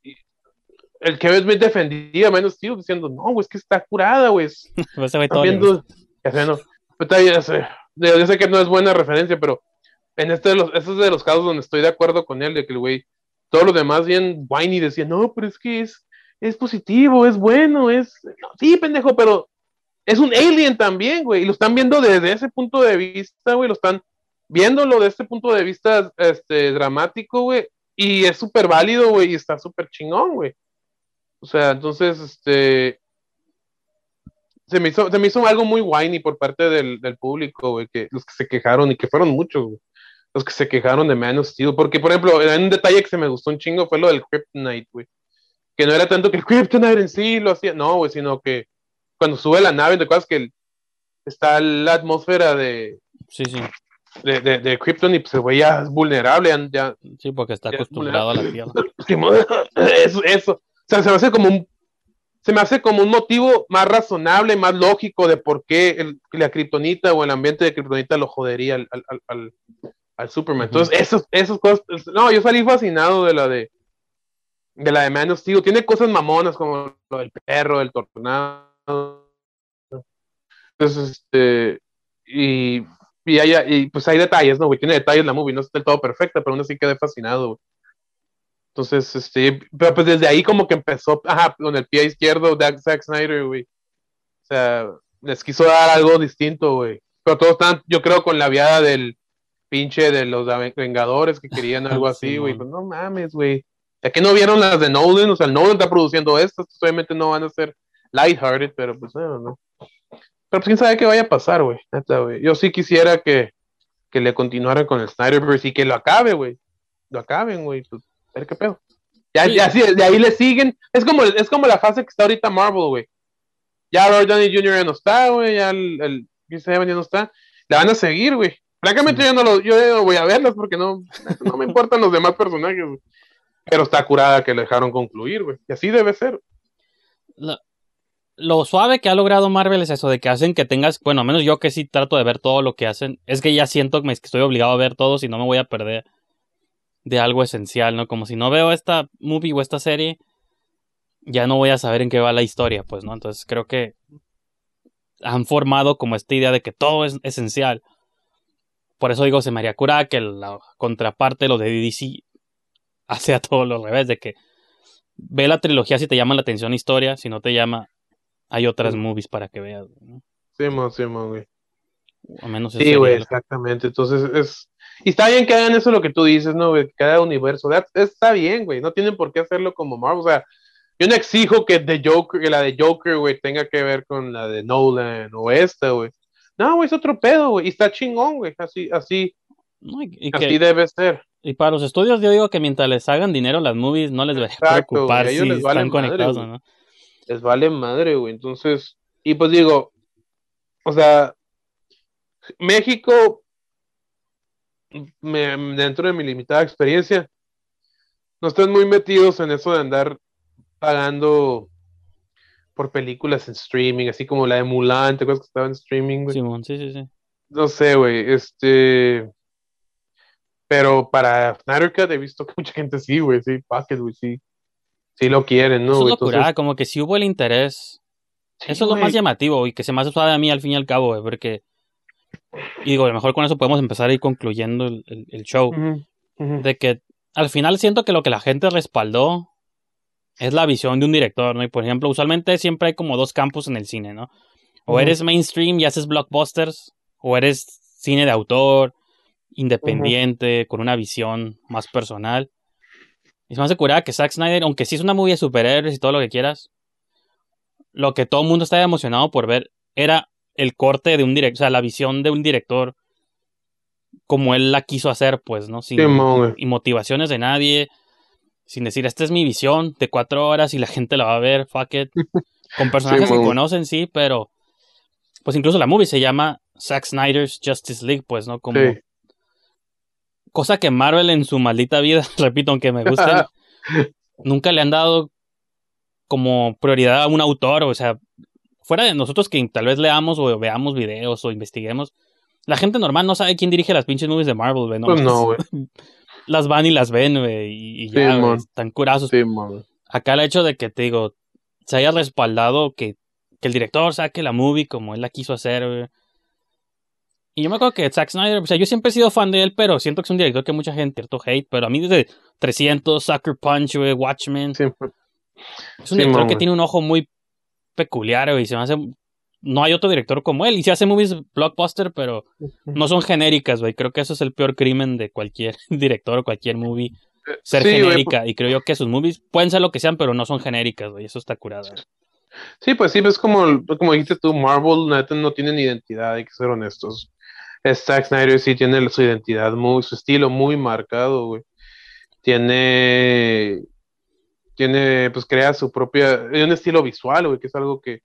El Kevin Smith defendía of Steel diciendo, no, güey, es que está curada, güey. es- Pues viendo. Ya sé, no. Ya. Yo sé que no es buena referencia, pero en este de los, este es de los casos donde estoy de acuerdo con él, de que el güey, todos los demás bien whiny decían, no, pero es que es, es positivo, es bueno, es. sí, pendejo, pero es un alien también, güey. Y lo están viendo desde ese punto de vista, güey. Lo están viéndolo desde este punto de vista este, dramático, güey. Y es súper válido, güey, y está súper chingón, güey. O sea, entonces, este, se me hizo, se me hizo algo muy whiny por parte del, del público, güey, que los que se quejaron, y que fueron muchos, güey, los que se quejaron de Man of Steel, porque, por ejemplo, un detalle que se me gustó un chingo fue lo del Kryptonite, güey, que no era tanto que el Kryptonite en sí lo hacía, no, güey, sino que cuando sube la nave, te acuerdas que el- está la atmósfera de, Sí, sí. de, de, de Krypton y pues el güey ya es vulnerable, ya, Sí, porque está acostumbrado a la tierra. eso, eso. O sea, se me hace como un se me hace como un motivo más razonable, más lógico de por qué el- la kriptonita o el ambiente de kriptonita lo jodería al, al, al- Superman. Entonces, esos, esos cosas, no, yo salí fascinado de la de de la de Man of Steel. Tiene cosas mamonas como lo del perro, el tornado. Entonces, este, y, y, hay, y pues hay detalles, ¿no, güey? Tiene detalles la movie, no está del todo perfecta, pero aún así quedé fascinado, güey. Entonces, este, pero pues desde ahí como que empezó, ajá, con el pie izquierdo de Zack Snyder, güey. O sea, les quiso dar algo distinto, güey. Pero todos están, yo creo, con la viada del pinche de los Vengadores que querían algo así, Sí, güey. pues no mames, güey. Ya que no vieron las de Nolan, o sea, el Nolan está produciendo estas, obviamente no van a ser lighthearted, pero pues no, no. Pero pues quién sabe qué vaya a pasar, güey. Yo sí quisiera que, que le continuaran con el Snyderverse y que lo acabe, güey. Lo acaben, güey. Pues, ver qué pedo. Ya, Sí. ya, sí, de ahí le siguen. Es como, es como la fase que está ahorita Marvel, güey. Ya Robert Downey Jr. ya no está, güey. Ya el, el Chris Evans ya no está. La van a seguir, güey. Francamente, yo no lo, yo no voy a verlas porque no, no me importan los demás personajes, güey. Pero está curada que le dejaron concluir, güey. Y así debe ser. Lo, lo suave que ha logrado Marvel es eso, de que hacen que tengas, bueno, al menos yo que sí trato de ver todo lo que hacen, es que ya siento que me- que estoy obligado a ver todo si no me voy a perder de algo esencial, ¿no? Como si no veo esta movie o esta serie, ya no voy a saber en qué va la historia, pues, ¿no? Entonces creo que han formado como esta idea de que todo es esencial. Por eso digo, se me haría curada que la contraparte, lo de DC, hace a todo lo revés, de que ve la trilogía si te llama la atención historia, si no te llama, hay otras Sí. movies para que veas, ¿no? Sí, mo, sí, mo, güey. O menos Sí, güey, exactamente. Entonces es. Y está bien que hagan eso lo que tú dices, ¿no, güey? Cada universo. That- está bien, güey. No tienen por qué hacerlo como Marvel. O sea, yo no exijo que, The Joker, que la de Joker, güey, tenga que ver con la de Nolan o esta, güey. No, güey, es otro pedo, güey. Y está chingón, güey. Así, así, No, y, y así que- debe ser. y para los estudios yo digo que mientras les hagan dinero las movies no les debería Exacto, preocupar güey, a si les vale están madre, conectados güey. no. les vale madre, güey. Entonces, y pues digo, o sea, México, me, dentro de mi limitada experiencia, no están muy metidos en eso de andar pagando por películas en streaming, así como la de Mulan, ¿te acuerdas que estaba en streaming, güey? Simón, sí, sí, sí. No sé, güey, este... Pero para Snyder Cut he visto que mucha gente sí, güey, sí, Pocket, güey, sí. Sí lo quieren, ¿no? Eso es Entonces- locura, como que si hubo el interés. Sí, Eso es lo más llamativo y que se me hace suave a mí al fin y al cabo, güey, porque. Y digo, a lo mejor con eso podemos empezar a ir concluyendo el, el- el show. De que al final siento que lo que la gente respaldó es la visión de un director, ¿no? Y por ejemplo, usualmente siempre hay como dos campos en el cine, ¿no? O eres mainstream y haces blockbusters, o eres cine de autor, independiente, con una visión más personal. Y se me hace curada que Zack Snyder, aunque sí es una movie de superhéroes y todo lo que quieras, lo que todo el mundo estaba emocionado por ver era el corte de un director, o sea, la visión de un director como él la quiso hacer, pues, ¿no? Sin, y motivaciones de nadie, sin decir, esta es mi visión de cuatro horas y la gente la va a ver, fuck it. Con personajes que conocen, sí, pero pues incluso la movie se llama Zack Snyder's Justice League, pues, ¿no? Como Sí. cosa que Marvel en su maldita vida, repito, aunque me gusten, nunca le han dado como prioridad a un autor, o sea, fuera de nosotros que tal vez leamos o veamos videos o investiguemos, la gente normal no sabe quién dirige las pinches movies de Marvel, güey. Pues no, güey. Las van y las ven, güey, y, y ya, Sí, güey, están curazos. Simón. Acá el hecho de que, te digo, se haya respaldado que, que el director saque la movie como él la quiso hacer, güey. Y yo me acuerdo que Zack Snyder, o sea, yo siempre he sido fan de él, pero siento que es un director que mucha gente cierto hate, pero a mí desde 300, Sucker Punch, güey, Watchmen, Siempre. es un Sí, director que tiene un ojo muy peculiar, güey, y se me hace... No hay otro director como él, y se hace movies blockbuster, pero no son genéricas, güey. Creo que eso es el peor crimen de cualquier director o cualquier movie, ser Sí, güey, genérica. Y creo yo que sus movies pueden ser lo que sean, pero no son genéricas, güey. Eso está curado. Sí, pues sí, es como, como dijiste tú, Marvel neta, no tienen identidad, hay que ser honestos. Es Zack Snyder sí tiene su identidad, muy, su estilo muy marcado, güey. Tiene, tiene, pues crea su propia, un estilo visual, güey, que es algo que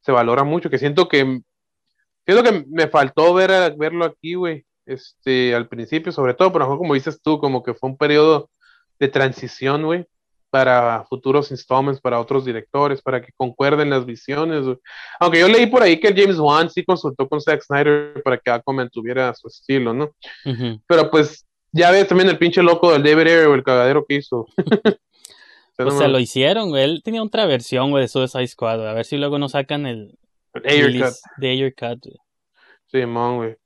se valora mucho, que siento que, siento que me faltó ver verlo aquí, güey, este, al principio, sobre todo, pero a lo mejor como dices tú, como que fue un periodo de transición, güey, para futuros installments, para otros directores, para que concuerden las visiones. güey. Aunque yo leí por ahí que James Wan sí consultó con Zack Snyder para que Aquaman tuviera su estilo, ¿no? Ujú. Pero pues ya ves también el pinche loco del David Ayer, el cagadero que hizo. O sea, Pues no se lo hicieron, güey. Él tenía otra versión, güey, de Suicide Squad, güey. A ver si luego nos sacan el cut. de Ayer Cut, güey. Sí, mon, güey.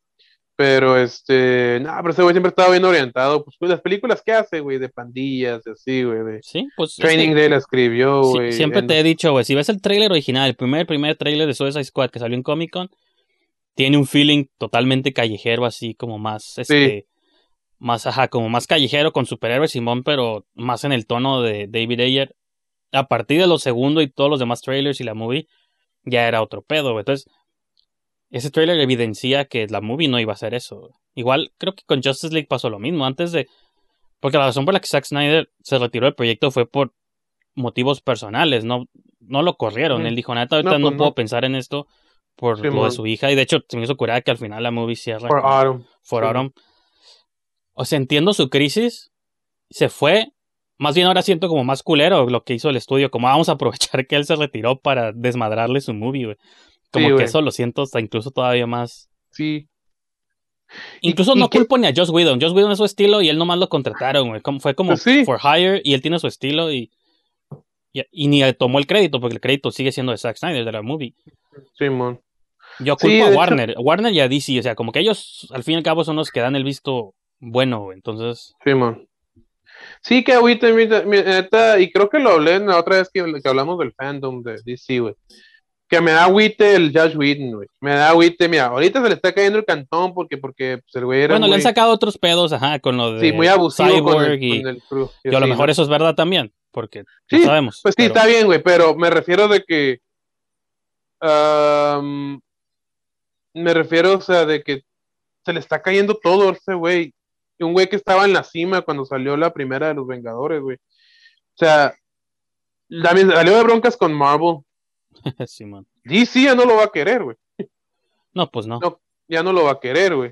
Pero este, no, pero ese güey siempre estaba bien orientado, pues, pues, las películas que hace, güey, de pandillas, de así, güey, de Sí, pues. Training Day la escribió, sí, güey. siempre en- te he dicho, güey, si ves el trailer original, el primer, primer trailer de Suicide Squad que salió en Comic Con, tiene un feeling totalmente callejero, así como más, este, más, ajá, como más callejero con superhéroes Simón, pero más en el tono de David Ayer. A partir de los segundos y todos los demás trailers y la movie, ya era otro pedo, güey. Entonces, ese trailer evidencia que la movie no iba a ser eso. güey. Igual, creo que con Justice League pasó lo mismo. Antes de. Porque la razón por la que Zack Snyder se retiró del proyecto fue por motivos personales, no, no lo corrieron. Mm. Él dijo, neta, ahorita No, no, pues, puedo no. pensar en esto por Sí, lo de su hija. Y de hecho, se me hizo curada que al final la movie cierra. For Autumn. For Sí. Autumn. O sea, entiendo su crisis. Se fue. Más bien ahora siento como más culero lo que hizo el estudio. Como vamos a aprovechar que él se retiró para desmadrarle su movie, güey. Como Sí, que eso lo siento hasta incluso todavía más. Sí. ¿Y- Incluso no qué- culpo ni a Joss Whedon. Joss Whedon es su estilo y él nomás lo contrataron, güey. Como, fue como Pues sí. for hire y él tiene su estilo y, y, y ni tomó el crédito porque el crédito sigue siendo de Zack Snyder de la movie. Simón. Yo Sí, culpo a hecho- Warner. Warner y a DC, o sea, como que ellos al fin y al cabo son los que dan el visto bueno, güey. Entonces. Sí, que agüita, mira, mira, neta, y creo que lo hablé en la otra vez que, que hablamos del fandom de DC, güey. Que me da agüite el Josh Whedon, güey. Me da agüite, mira, ahorita se le está cayendo el cantón porque, porque pues, el güey era bueno, muy, le han sacado otros pedos, ajá, con lo de sí, muy abusivo Cyborg con el, y, con el crew, y y a lo mejor ¿no? eso es verdad también, porque Sí, no sabemos. Pues sí, pero- está bien, güey, pero me refiero de que. me refiero, o sea, de que se le está cayendo todo a ese güey. Un güey que estaba en la cima cuando salió la primera de los Vengadores, güey. O sea, también salió de broncas con Marvel. Simón. DC ya no lo va a querer, güey. No, pues no. No, ya no lo va a querer, güey.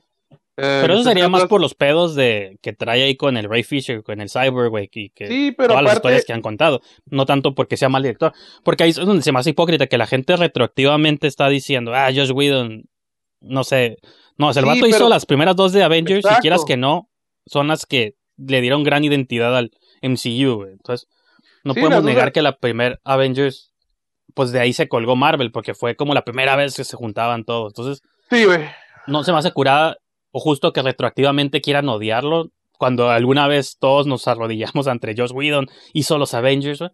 Eh, Pero eso sería más por los pedos de que trae ahí con el Ray Fisher, con el Cyborg, güey, y que Sí, pero todas las historias que han contado. No tanto porque sea mal director. Porque ahí es donde se me hace hipócrita que la gente retroactivamente está diciendo, ah, Josh Whedon, no sé. No, o sea, el Sí, vato hizo las primeras dos de Avengers, Exacto. si quieras que no, son las que le dieron gran identidad al MCU, güey. Entonces, no Sí, podemos negar que la primer Avengers, pues de ahí se colgó Marvel, porque fue como la primera vez que se juntaban todos. Entonces, sí, güey. no se me hace curada o justo que retroactivamente quieran odiarlo cuando alguna vez todos nos arrodillamos ante Josh Whedon hizo los Avengers, güey.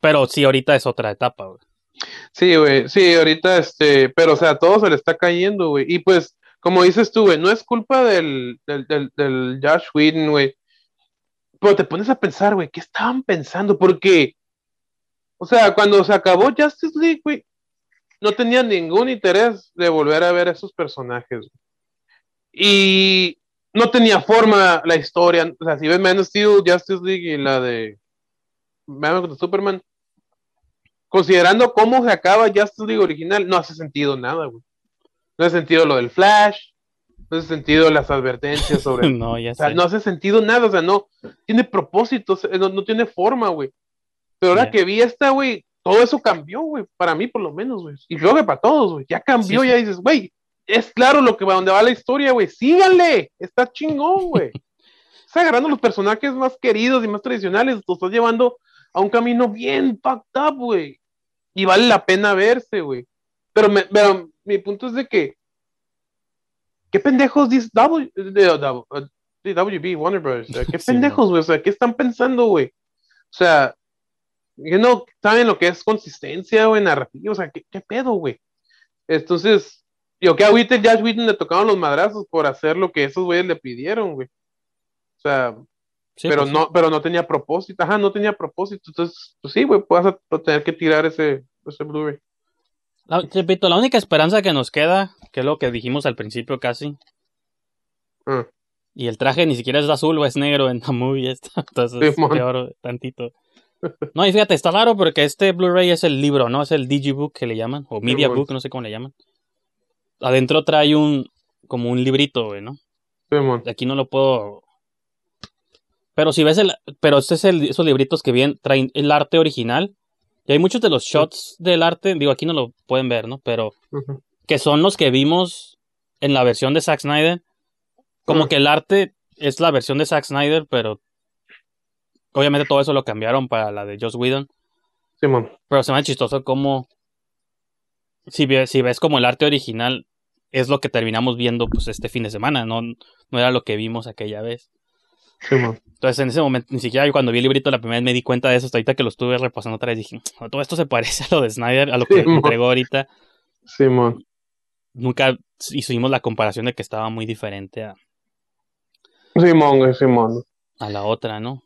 Pero sí, ahorita es otra etapa, güey. Sí, güey, sí, ahorita, este, pero, o sea, todo se le está cayendo, güey. Y pues, como dices tú, güey, no es culpa del, del, del, del Josh Whedon, güey. Pero te pones a pensar, güey, ¿qué estaban pensando? Porque, o sea, cuando se acabó Justice League, güey, no tenía ningún interés de volver a ver a esos personajes. Y no tenía forma la historia. O sea, si ves Man of Steel, Justice League y la de Superman, considerando cómo se acaba Justice League original, no hace sentido nada, güey. No hace sentido lo del Flash, no hace sentido las advertencias sobre... no, ya o sea, sé. no hace sentido nada, o sea, no tiene propósitos, no, no tiene forma, güey. Pero ahora que vi esta, güey, todo eso cambió, güey, para mí por lo menos, güey. Y creo que para todos, güey. Ya cambió, Sí, sí. ya dices, güey, es claro lo que va, donde va la historia, güey. Síganle, está chingón, güey. Estás agarrando los personajes más queridos y más tradicionales, los estás llevando a un camino bien fucked up, güey. Y vale la pena verse, güey. Pero, me- pero mi punto es de que, ¿qué pendejos dice W, WB, Warner? O sea, ¿Qué Sí, pendejos, güey? O sea, ¿qué están pensando, güey? O sea, que no saben lo que es consistencia, güey, narrativa, o sea, ¿qué, qué pedo, güey? Entonces, yo que a Whittle, Josh Whedon le tocaron los madrazos por hacer lo que esos güeyes le pidieron, güey. O sea, Sí, pero pues, no, pero no tenía propósito, ajá, no tenía propósito, entonces, pues sí, güey, vas a tener que tirar ese, ese Blu-ray. La- repito, la única esperanza que nos queda, que es lo que dijimos al principio casi, Ah, y el traje ni siquiera es azul o es negro en la movie esta, entonces es Simón. peor tantito. No, y fíjate, está raro porque este Blu-ray es el libro, ¿no? Es el Digibook que le llaman, o Media. Book, no sé cómo le llaman. Adentro trae un, como un librito, güey, ¿no? Simón. Aquí no lo puedo. Pero si ves el. Pero este es el, esos libritos que bien traen el arte original. Y hay muchos de los shots del arte. Digo, aquí no lo pueden ver, ¿no? Pero que son los que vimos en la versión de Zack Snyder. Como que el arte es la versión de Zack Snyder, pero. Obviamente todo eso lo cambiaron para la de Joss Whedon. Simón. Pero se me hace chistoso como. Si, si ves como el arte original, es lo que terminamos viendo pues este fin de semana. No, no era lo que vimos aquella vez. Simón. Entonces, en ese momento, ni siquiera yo cuando vi el librito la primera vez me di cuenta de eso. Hasta ahorita que lo estuve repasando otra vez, dije, "Oh, todo esto se parece a lo de Snyder, a lo que Sí, entregó ahorita. Simón. Nunca hicimos la comparación de que estaba muy diferente a, Simón, Simón. a la otra, ¿no?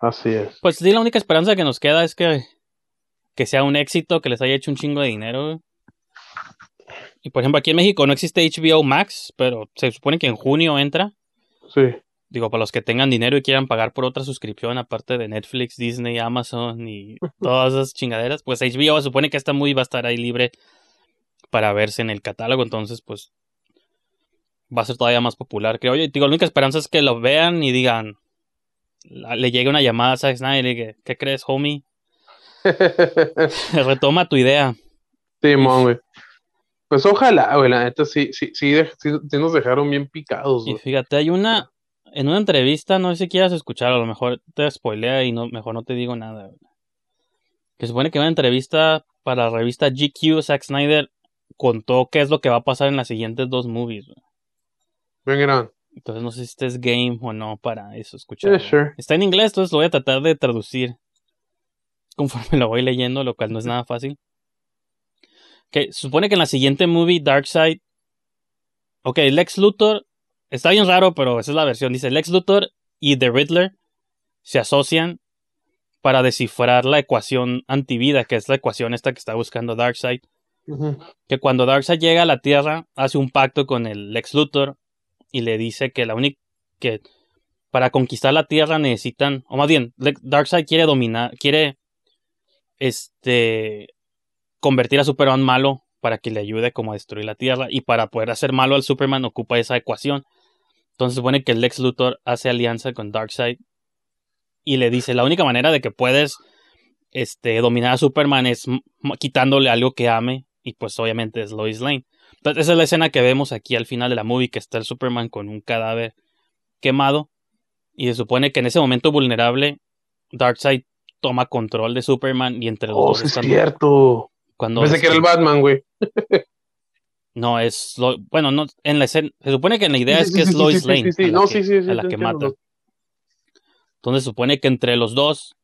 Así es. Pues sí, la única esperanza que nos queda es que, que sea un éxito, que les haya hecho un chingo de dinero. Y por ejemplo, aquí en México no existe HBO Max, pero se supone que en junio entra. Sí. Digo, para los que tengan dinero y quieran pagar por otra suscripción, aparte de Netflix, Disney, Amazon y todas esas chingaderas, pues HBO supone que esta movie va a estar ahí libre para verse en el catálogo, entonces pues va a ser todavía más popular, creo yo. Y digo, la única esperanza es que lo vean y digan, la- le llegue una llamada a Zack Snyder y que, ¿qué crees, homie? Retoma tu idea. Simón, güey. Pues ojalá, güey, la neta sí, sí, sí, sí, sí nos dejaron bien picados, Y güey. fíjate, hay una, en una entrevista, no sé si quieras escuchar, a lo mejor te spoilea y no, mejor no te digo nada. Que supone que en una entrevista para la revista GQ, Zack Snyder contó qué es lo que va a pasar en las siguientes dos movies. grande. Entonces no sé si este es game o no para eso, escuchar. Yeah, sure. Está en inglés, entonces lo voy a tratar de traducir conforme lo voy leyendo, lo cual no es nada fácil. Que supone que en la siguiente movie, Darkseid. Ok, Lex Luthor. Está bien raro, pero esa es la versión. Dice: Lex Luthor y The Riddler se asocian para descifrar la ecuación antivida, que es la ecuación esta que está buscando Darkseid. Que cuando Darkseid llega a la Tierra, hace un pacto con el Lex Luthor y le dice que la única. que para conquistar la Tierra necesitan. O más bien, Darkseid quiere dominar. quiere. Este convertir a Superman malo para que le ayude como a destruir la Tierra y para poder hacer malo al Superman ocupa esa ecuación. Entonces se supone que el Lex Luthor hace alianza con Darkseid y le dice, la única manera de que puedes este, dominar a Superman es quitándole algo que ame y pues obviamente es Lois Lane. Entonces esa es la escena que vemos aquí al final de la movie que está el Superman con un cadáver quemado y se supone que en ese momento vulnerable Darkseid toma control de Superman y entre los oh, dos es cierto. Cuando Pensé que era el Batman, güey. No, es lo, bueno, no en la escena, se supone que en la idea es que es Lois Lane a la no, que, a la que mata. Entonces se supone que entre los dos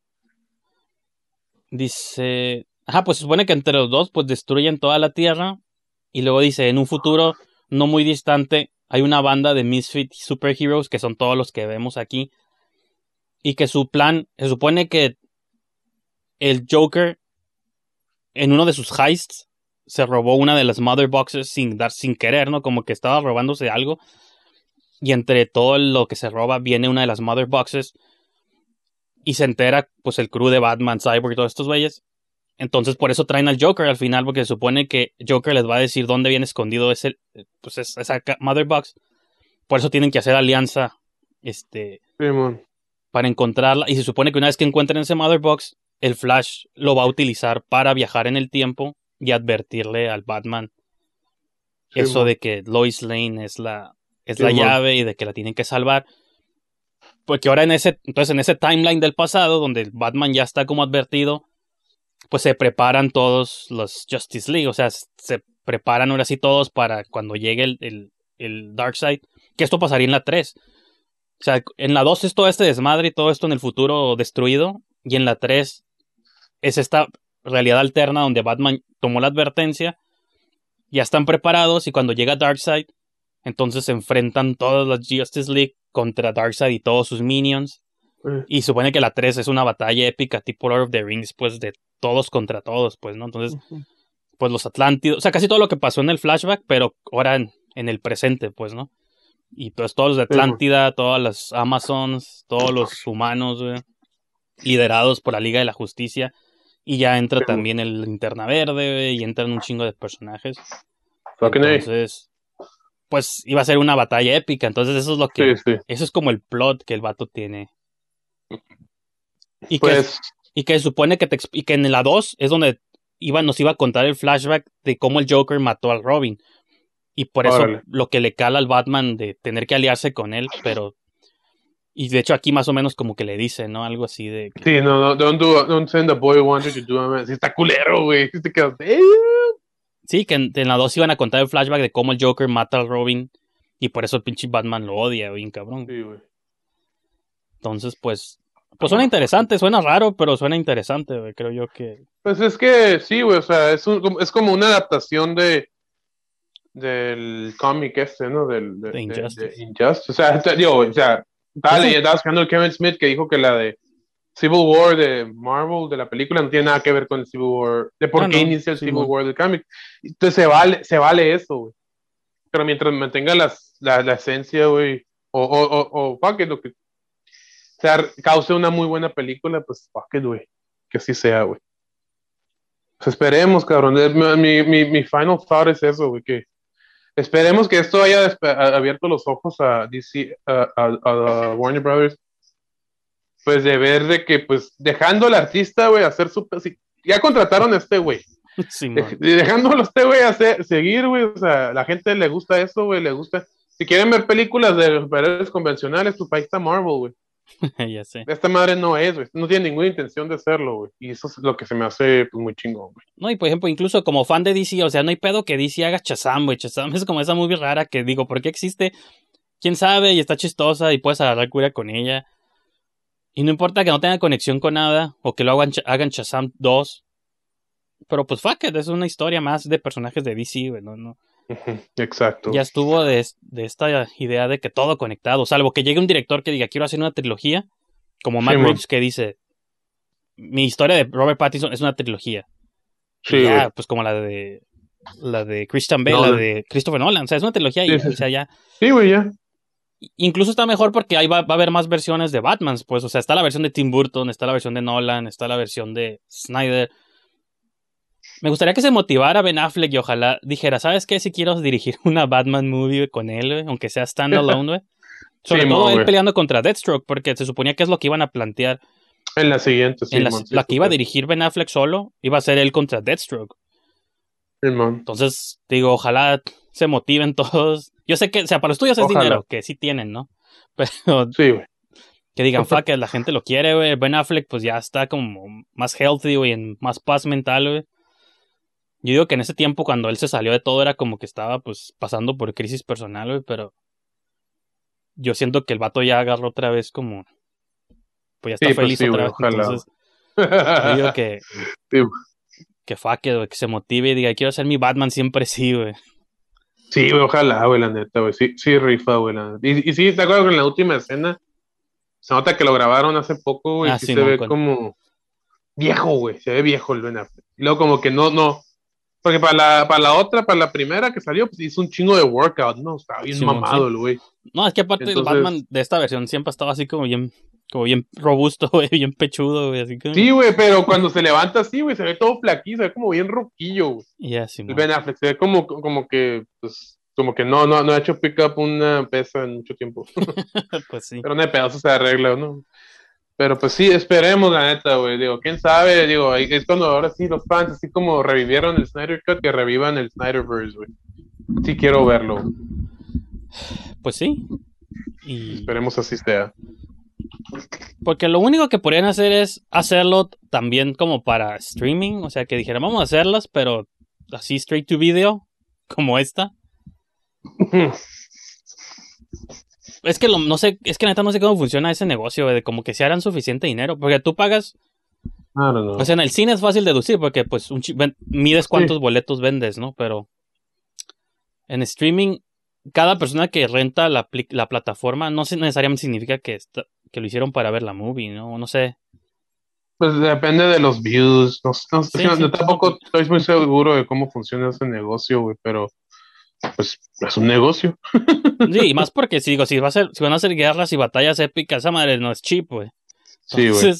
dice, ajá, pues se supone que entre los dos pues destruyen toda la Tierra y luego dice, en un futuro no muy distante hay una banda de Misfit Superheroes que son todos los que vemos aquí y que su plan, se supone que el Joker en uno de sus heists se robó una de las mother boxes sin dar sin querer, ¿no? Como que estaba robándose algo. Y entre todo lo que se roba viene una de las mother boxes. Y se entera, pues, el crew de Batman, Cyborg y todos estos güeyes. Entonces, por eso traen al Joker al final, porque se supone que Joker les va a decir dónde viene escondido ese, pues, esa mother box. Por eso tienen que hacer alianza, este, para encontrarla. Y se supone que una vez que encuentren ese mother box, el Flash lo va a utilizar para viajar en el tiempo y advertirle al Batman eso de que Lois Lane es la, es la llave y de que la tienen que salvar. Porque ahora en ese, entonces en ese timeline del pasado, donde Batman ya está como advertido, pues se preparan todos los Justice League, o sea, se preparan ahora sí todos para cuando llegue el, el, el Darkseid, que esto pasaría en la 3. O sea, en la 2 es todo este desmadre y todo esto en el futuro destruido, y en la 3 es esta realidad alterna donde Batman tomó la advertencia, ya están preparados y cuando llega Darkseid, entonces se enfrentan todas las Justice League contra Darkseid y todos sus minions. Y supone que la 3 es una batalla épica tipo Lord of the Rings, pues de todos contra todos, pues, ¿no? Entonces, pues los Atlántidos, o sea, casi todo lo que pasó en el flashback, pero ahora en, el presente, pues, ¿no? Y pues todos los de Atlántida, todas las Amazons, todos los humanos, liderados por la Liga de la Justicia, y ya entra también el Linterna Verde y entran un chingo de personajes. Entonces, pues iba a ser una batalla épica. Entonces, eso es lo que. Eso es como el plot que el vato tiene. Y, que, pues y que supone que, te, y que en la 2 es donde iba, nos iba a contar el flashback de cómo el Joker mató al Robin. Y por eso lo que le cala al Batman de tener que aliarse con él, pero y de hecho aquí más o menos como que le dice, ¿no? Algo así de... Sí, no, no, don't, do, don't send a boy wanted to do a Sí, está culero, güey. Sí, que en, la 2 iban a contar el flashback de cómo el Joker mata al Robin y por eso el pinche Batman lo odia, güey, cabrón. Sí, güey. Entonces, pues... Pues suena interesante, suena raro, pero suena interesante, güey, creo yo que... Pues es que sí, güey, o sea, es, un, es como una adaptación de del cómic este, ¿no? Del, de, Injustice. Injustice. O sea, digo, o sea, Dale, estaba buscando el Kevin Smith que dijo que la de Civil War de Marvel, de la película, no tiene nada que ver con el Civil War, de por qué inicia el Civil War del cómic. Entonces se vale, se vale eso, güey. Pero mientras mantenga las, la, la, esencia, güey, o, o, o, o fuck it, lo que sea, cause una muy buena película, pues fuck it, güey. Que así sea, güey. Pues esperemos, cabrón. Mi, mi, mi final thought es eso, güey, que Esperemos que esto haya abierto los ojos a DC, a, Warner Brothers, pues de ver de que, pues, dejando al artista, güey, hacer su... ya contrataron a este güey. Sí, dejándolo a este güey hacer, seguir, güey, o sea, la gente le gusta eso, güey, le gusta. Si quieren ver películas de superhéroes convencionales, tu país está Marvel, güey. ya sé. Esta madre no es, güey. No tiene ninguna intención de hacerlo, güey. Y eso es lo que se me hace pues, muy chingón, güey. No, y por ejemplo, incluso como fan de DC, o sea, no hay pedo que DC haga Chazam, güey. Chazam es como esa movie rara que digo, ¿por qué existe? Quién sabe, y está chistosa y puedes agarrar cura con ella. Y no importa que no tenga conexión con nada, o que lo hagan, hagan Shazam 2. Pero pues fuck it, es una historia más de personajes de DC, güey, no, no. Exacto. Ya estuvo de, esta idea de que todo conectado, salvo que llegue un director que diga quiero hacer una trilogía, como Matt Reeves que dice mi historia de Robert Pattinson es una trilogía. Sí. Ya, pues como la de la de Christian Bale, la de Christopher Nolan, o sea, es una trilogía y, o sea, ya. Sí, güey, ya. Incluso está mejor porque ahí va, va, a haber más versiones de Batman, pues, o sea, está la versión de Tim Burton, está la versión de Nolan, está la versión de Snyder. Me gustaría que se motivara Ben Affleck y ojalá dijera, ¿sabes qué? Si quiero dirigir una Batman movie con él, güey, aunque sea standalone, güey. Sobre Sí, todo él peleando contra Deathstroke, porque se suponía que es lo que iban a plantear. En la siguiente, sí. en la, mon, sí, la que iba a dirigir Ben Affleck solo, iba a ser él contra Deathstroke. Entonces, digo, ojalá se motiven todos. Yo sé que, o sea, para los tuyos es Ojalá. dinero, que sí tienen, ¿no? Pero Sí, güey. que digan, fuck, la gente lo quiere, güey. Ben Affleck, pues ya está como más healthy, güey, en más paz mental, güey. Yo digo que en ese tiempo, cuando él se salió de todo, era como que estaba, pues, pasando por crisis personal, güey, pero yo siento que el vato ya agarró otra vez como, pues ya está Sí, pues feliz sí, otra güey, vez. ojalá. Entonces, yo digo que, Sí, que fuck, it, güey, que se motive y diga, quiero ser mi Batman siempre sí, güey. Sí, güey, ojalá, güey, la neta, güey. Sí, sí, rifa, güey. la neta. Y, y sí, te acuerdas que en la última escena se nota que lo grabaron hace poco, güey. Ah, sí se ve con- como viejo, güey. Se ve viejo el Ben Affleck. Y luego como que no, no. Porque para la, para la otra, para la primera que salió, pues hizo un chingo de workout, ¿no? Estaba bien Sí, mamado sí. el güey. No, es que aparte Entonces- el Batman de esta versión siempre ha estado así como bien, como bien robusto, güey, bien pechudo, güey, así que... Sí, güey, pero cuando se levanta así, güey, se ve todo flaquillo, se ve como bien roquillo, güey. Y así, El mon. Ben Affleck se ve como, como que, pues, como que no, no, no ha hecho pick up una pesa en mucho tiempo. pues sí. Pero no hay pedazo se arregla, ¿no? Pero pues sí, esperemos la neta, güey. Digo, quién sabe, digo, es cuando ahora sí los fans, así como revivieron el Snyder Cut, que revivan el Snyderverse, güey. Sí quiero verlo. Pues sí. Y Esperemos así sea. porque lo único que podrían hacer es hacerlo también como para streaming, o sea, que dijeran, vamos a hacerlas, pero así straight to video, como esta. Es que lo, no sé, es que neta no sé cómo funciona ese negocio, güey, de como que se harán suficiente dinero, porque tú pagas, don't know. o sea, en el cine es fácil deducir, porque pues un ven- mides cuántos boletos vendes, ¿no? Pero en streaming, cada persona que renta la, la plataforma no se- necesariamente significa que, está- que lo hicieron para ver la movie, ¿no? No sé. Pues depende de los views. No, sé, no Sí, yo sí. tampoco estoy muy seguro de cómo funciona ese negocio, güey, pero pues es un negocio. Sí, y más porque si digo, si va a ser, si van a hacer guerras y batallas épicas, esa madre no es cheap, güey. Sí, güey.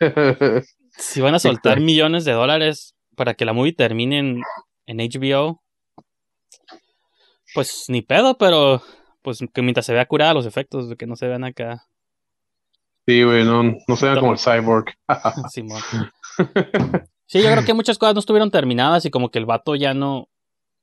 Si van a soltar millones de dólares para que la movie termine en, en HBO, pues ni pedo, pero pues que mientras se vea curada los efectos, de que no se vean acá. sí, güey, no, no sean como el cyborg. Simón. Sí, yo creo que muchas cosas no estuvieron terminadas y como que el vato ya no.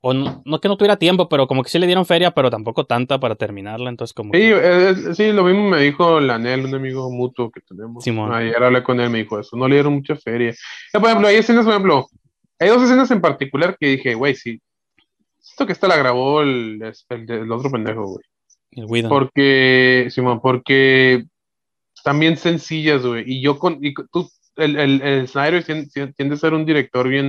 O no, no que no tuviera tiempo, pero como que sí le dieron feria, pero tampoco tanta para terminarla. Entonces, como. Sí, que- sí, lo mismo me dijo Lanel, un amigo mutuo que tenemos. Simón. Ayer hablé con él, me dijo eso. No le dieron mucha feria. Eh, por ejemplo, hay escenas, por ejemplo, hay dos escenas en particular que dije, güey, sí. Esto que esta la grabó el, el, el otro pendejo, güey. el Whedon. Porque, Simón, porque también sencillas, güey. Y yo con, y tú, el, el, el Snyder tien- tiende a ser un director bien,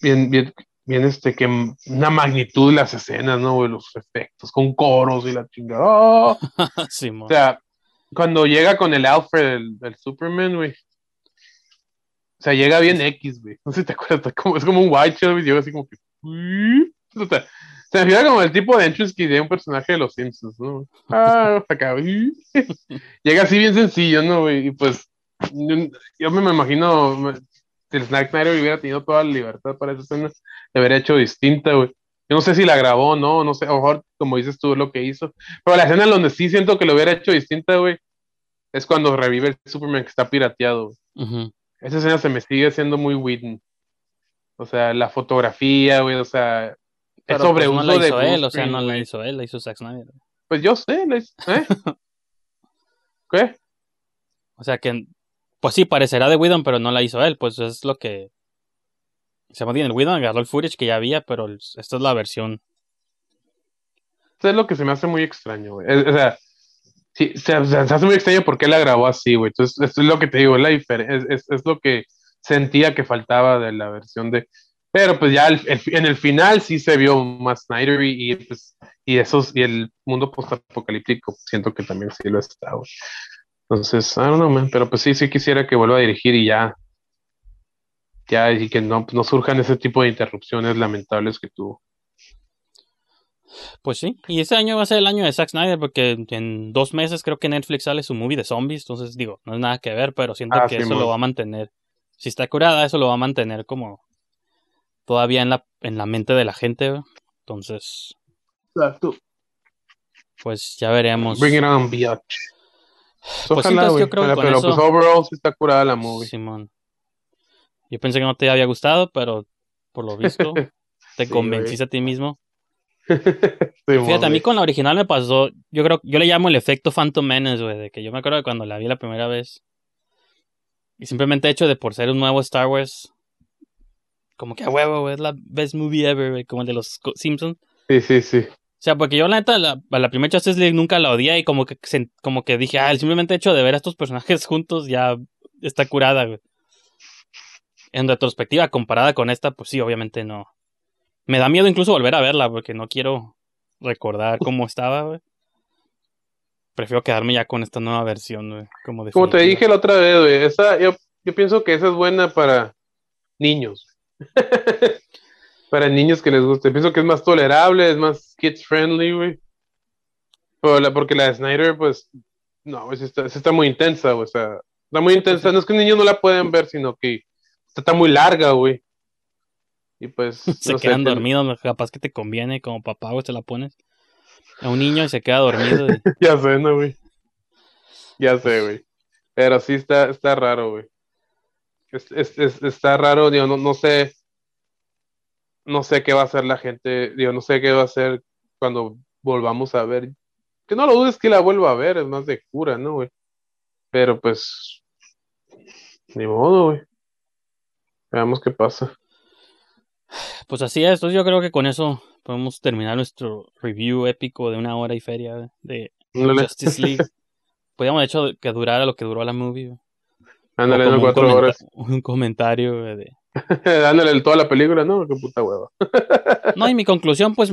bien, bien, bien, este, que una magnitud de las escenas, ¿no, güey? Los efectos, con coros y la chingada. ¡Oh! O sea, cuando llega con el Alfred, el, el Superman, güey. O sea, llega bien X, güey. No sé si te acuerdas, como, es como un white shot, güey. Llega así como que. O sea, se me figura como el tipo de entrance que de un personaje de los Simpsons, ¿no? Ah, acá, güey. Llega así bien sencillo, ¿no, güey? Y pues, yo, yo me, me imagino, si el Snack Snyder hubiera tenido toda la libertad para esa escena, le habría hecho distinta, güey. Yo no sé si la grabó o no, no sé, a lo mejor, como dices tú, lo que hizo. Pero la escena en donde sí siento que lo hubiera hecho distinta, güey, es cuando revive el Superman que está pirateado. Ujú. Esa escena se me sigue haciendo muy Whedon. O sea, la fotografía, güey, o sea, Pero, pues, sobreuso no la de hizo él, o sea, no la hizo él, la hizo Zack Snyder. Pues yo sé, la hizo- ¿eh? ¿Qué? O sea que, pues sí, parecerá de Whedon, pero no la hizo él, pues es lo que... Se me el Whedon agarró el footage que ya había, pero esta es la versión. Eso es lo que se me hace muy extraño, güey. Es- O sea, sí, se, hace muy extraño porque la grabó así, güey. Entonces, esto es lo que te digo, la es, es, es lo que sentía que faltaba de la versión de. Pero pues ya en el final sí se vio más Snyder y, y, pues, y esos, y el mundo postapocalíptico, siento que también sí lo está, güey. Entonces, I don't know, man. Pero pues sí, sí quisiera que vuelva a dirigir y ya. Ya, y que no, no surjan ese tipo de interrupciones lamentables que tuvo. Pues sí, y este año va a ser el año de Zack Snyder porque en dos meses creo que Netflix sale su movie de zombies, entonces digo, no es nada que ver, pero siento Ah, que sí, eso man. lo va a mantener. Si está curada, eso lo va a mantener como todavía en la, en la mente de la gente. Entonces, Exacto. pues ya veremos. Bring it on, biatch. Pues Ojalá, entonces güey. yo creo que Ojalá, con pero eso- pues overall sí está curada la movie. Simón. Yo pensé que no te había gustado, pero por lo visto te Sí, convenciste a ti mismo. Sí, Fíjate, a mí con la original me pasó, yo creo, yo le llamo el efecto Phantom Menace, güey, de que yo me acuerdo de cuando la vi la primera vez. Y simplemente hecho de por ser un nuevo Star Wars, como que a huevo, güey, es la best movie ever, güey, como el de los Simpsons. Sí, sí, sí. O sea, porque yo la neta, la, a la primera Justice League nunca la odié y como que, como que dije, ah, el simplemente hecho de ver a estos personajes juntos ya está curada, güey. En retrospectiva, comparada con esta, pues sí, obviamente no. Me da miedo incluso volver a verla porque no quiero recordar cómo estaba, güey. Prefiero quedarme ya con esta nueva versión, güey. Como, Como te dije la otra vez, güey, esa, yo, yo pienso que esa es buena para niños. para niños que les guste. Pienso que es más tolerable, es más kids friendly, güey. Pero la- porque la de Snyder, pues, no, güey, está, está muy intensa, güey, o sea, está muy intensa. No es que niños no la pueden ver, sino que está muy larga, güey. Y pues, Se no quedan te- dormidos, capaz que te conviene como papá, güey, te la pones a un niño y se queda dormido. y- Ya sé, ¿no, güey? Ya sé, güey. Pero sí está, está raro, güey. Es- es- es- está raro, digo, no, no sé. No sé qué va a hacer la gente, digo, no sé qué va a hacer cuando volvamos a ver. Que no lo dudes que la vuelva a ver, es más de cura, ¿no, güey? Pero pues. Ni modo, güey. Veamos qué pasa. Pues así es, entonces yo creo que con eso podemos terminar nuestro review épico de una hora y feria de Justice League. Podríamos de hecho que durara lo que duró la movie. ándale, no, cuatro horas. un comentario de... Ándale toda la película, ¿no? Qué puta hueva. No, y mi conclusión, pues,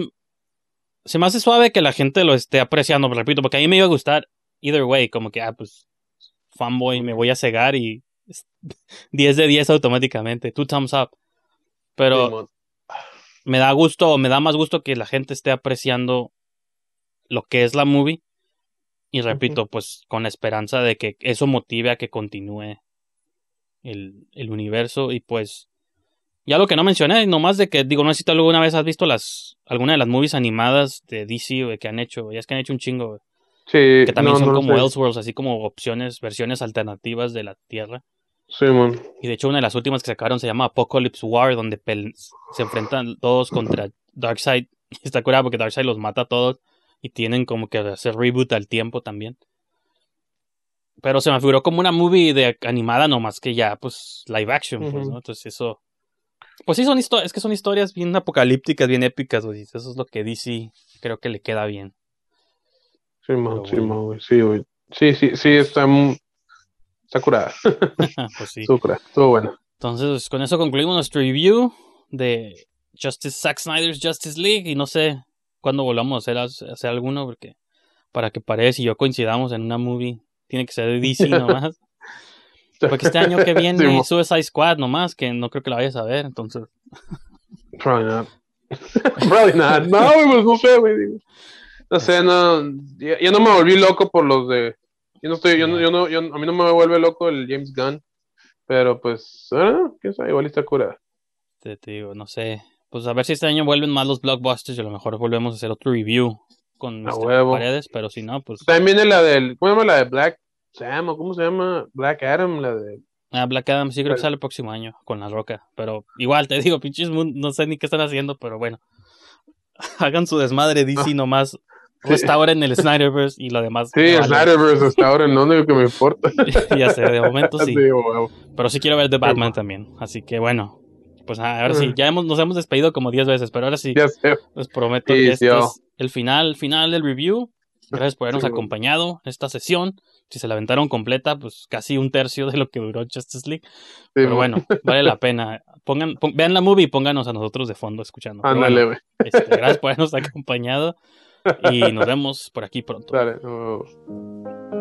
se me hace suave que la gente lo esté apreciando, repito, porque a mí me iba a gustar either way, como que, ah, pues, fanboy, me voy a cegar y es 10 de 10 automáticamente, two thumbs up. Pero me da gusto, me da más gusto que la gente esté apreciando lo que es la movie. Y repito, pues con la esperanza de que eso motive a que continúe el, el universo. Y pues, ya lo que no mencioné, nomás de que, digo, no sé si tú alguna vez has visto las, alguna de las movies animadas de DC güey, que han hecho, güey, ya es que han hecho un chingo, güey, Sí, que también no, son no como. Elseworlds, así como opciones, versiones alternativas de la Tierra. Simón. Y de hecho, una de las últimas que sacaron se llama Apocalypse War, donde se enfrentan todos contra Darkseid. Está curado porque Darkseid los mata a todos y tienen como que hacer reboot al tiempo también. Pero se me figuró como una movie de animada, nomás que ya, pues, live action, pues. ¿no? Entonces eso. Pues sí, son historias, es que son historias bien apocalípticas, bien épicas, güey. Eso es lo que DC creo que le queda bien. Simón, güey. Sí, güey. Sí, sí, sí, está, mu- está curada. pues sí. Estuvo buena. Entonces, pues, con eso concluimos nuestro review de Justice Zack Snyder's Justice League. Y no sé cuándo volvamos a hacer, a hacer alguno, porque para que Paredes y yo coincidamos en una movie, tiene que ser de DC nomás. Porque este año que viene Simón. Suicide Squad nomás, que no creo que la vayas a ver. Entonces, Probably not. Probably not. No, pues no sé, güey. No sé, no. Ya, ya no me volví loco por los de. Yo no estoy, yo no, yo no, yo, a mí no me vuelve loco el James Gunn. Pero pues, ah, quién sabe, igual está curada. te, te digo, no sé. Pues a ver si este año vuelven más los blockbusters y a lo mejor volvemos a hacer otro review con. Paredes. Pero si no, pues. También viene la del. ¿Cómo se llama la de Black Sam? ¿O cómo se llama? Black Adam, la de. Ah, Black Adam sí creo que sale el próximo año con la roca. Pero igual te digo, pinches Moon, no sé ni qué están haciendo, pero bueno. Hagan su desmadre DC nomás. Restauren el Snyderverse y lo demás. Sí, el. Snyderverse hasta ahora, no lo único que me importa. ya sé, de momento sí. Sí, wow. Pero sí quiero ver The Batman también. Así que bueno. Pues ah, ahora sí, ya hemos, nos hemos despedido como 10 veces, pero ahora sí, Ya sé. les prometo Sí, que este sí, es el final, final del review. Gracias por habernos Sí, acompañado en esta sesión. Si se la aventaron completa, pues casi un tercio de lo que duró Justice League. Sí, Pero bueno, vale la pena. Pongan, pon- vean la movie y pónganos a nosotros de fondo escuchando. Ándale, bueno, este, gracias por habernos acompañado y nos vemos por aquí pronto. Dale. no.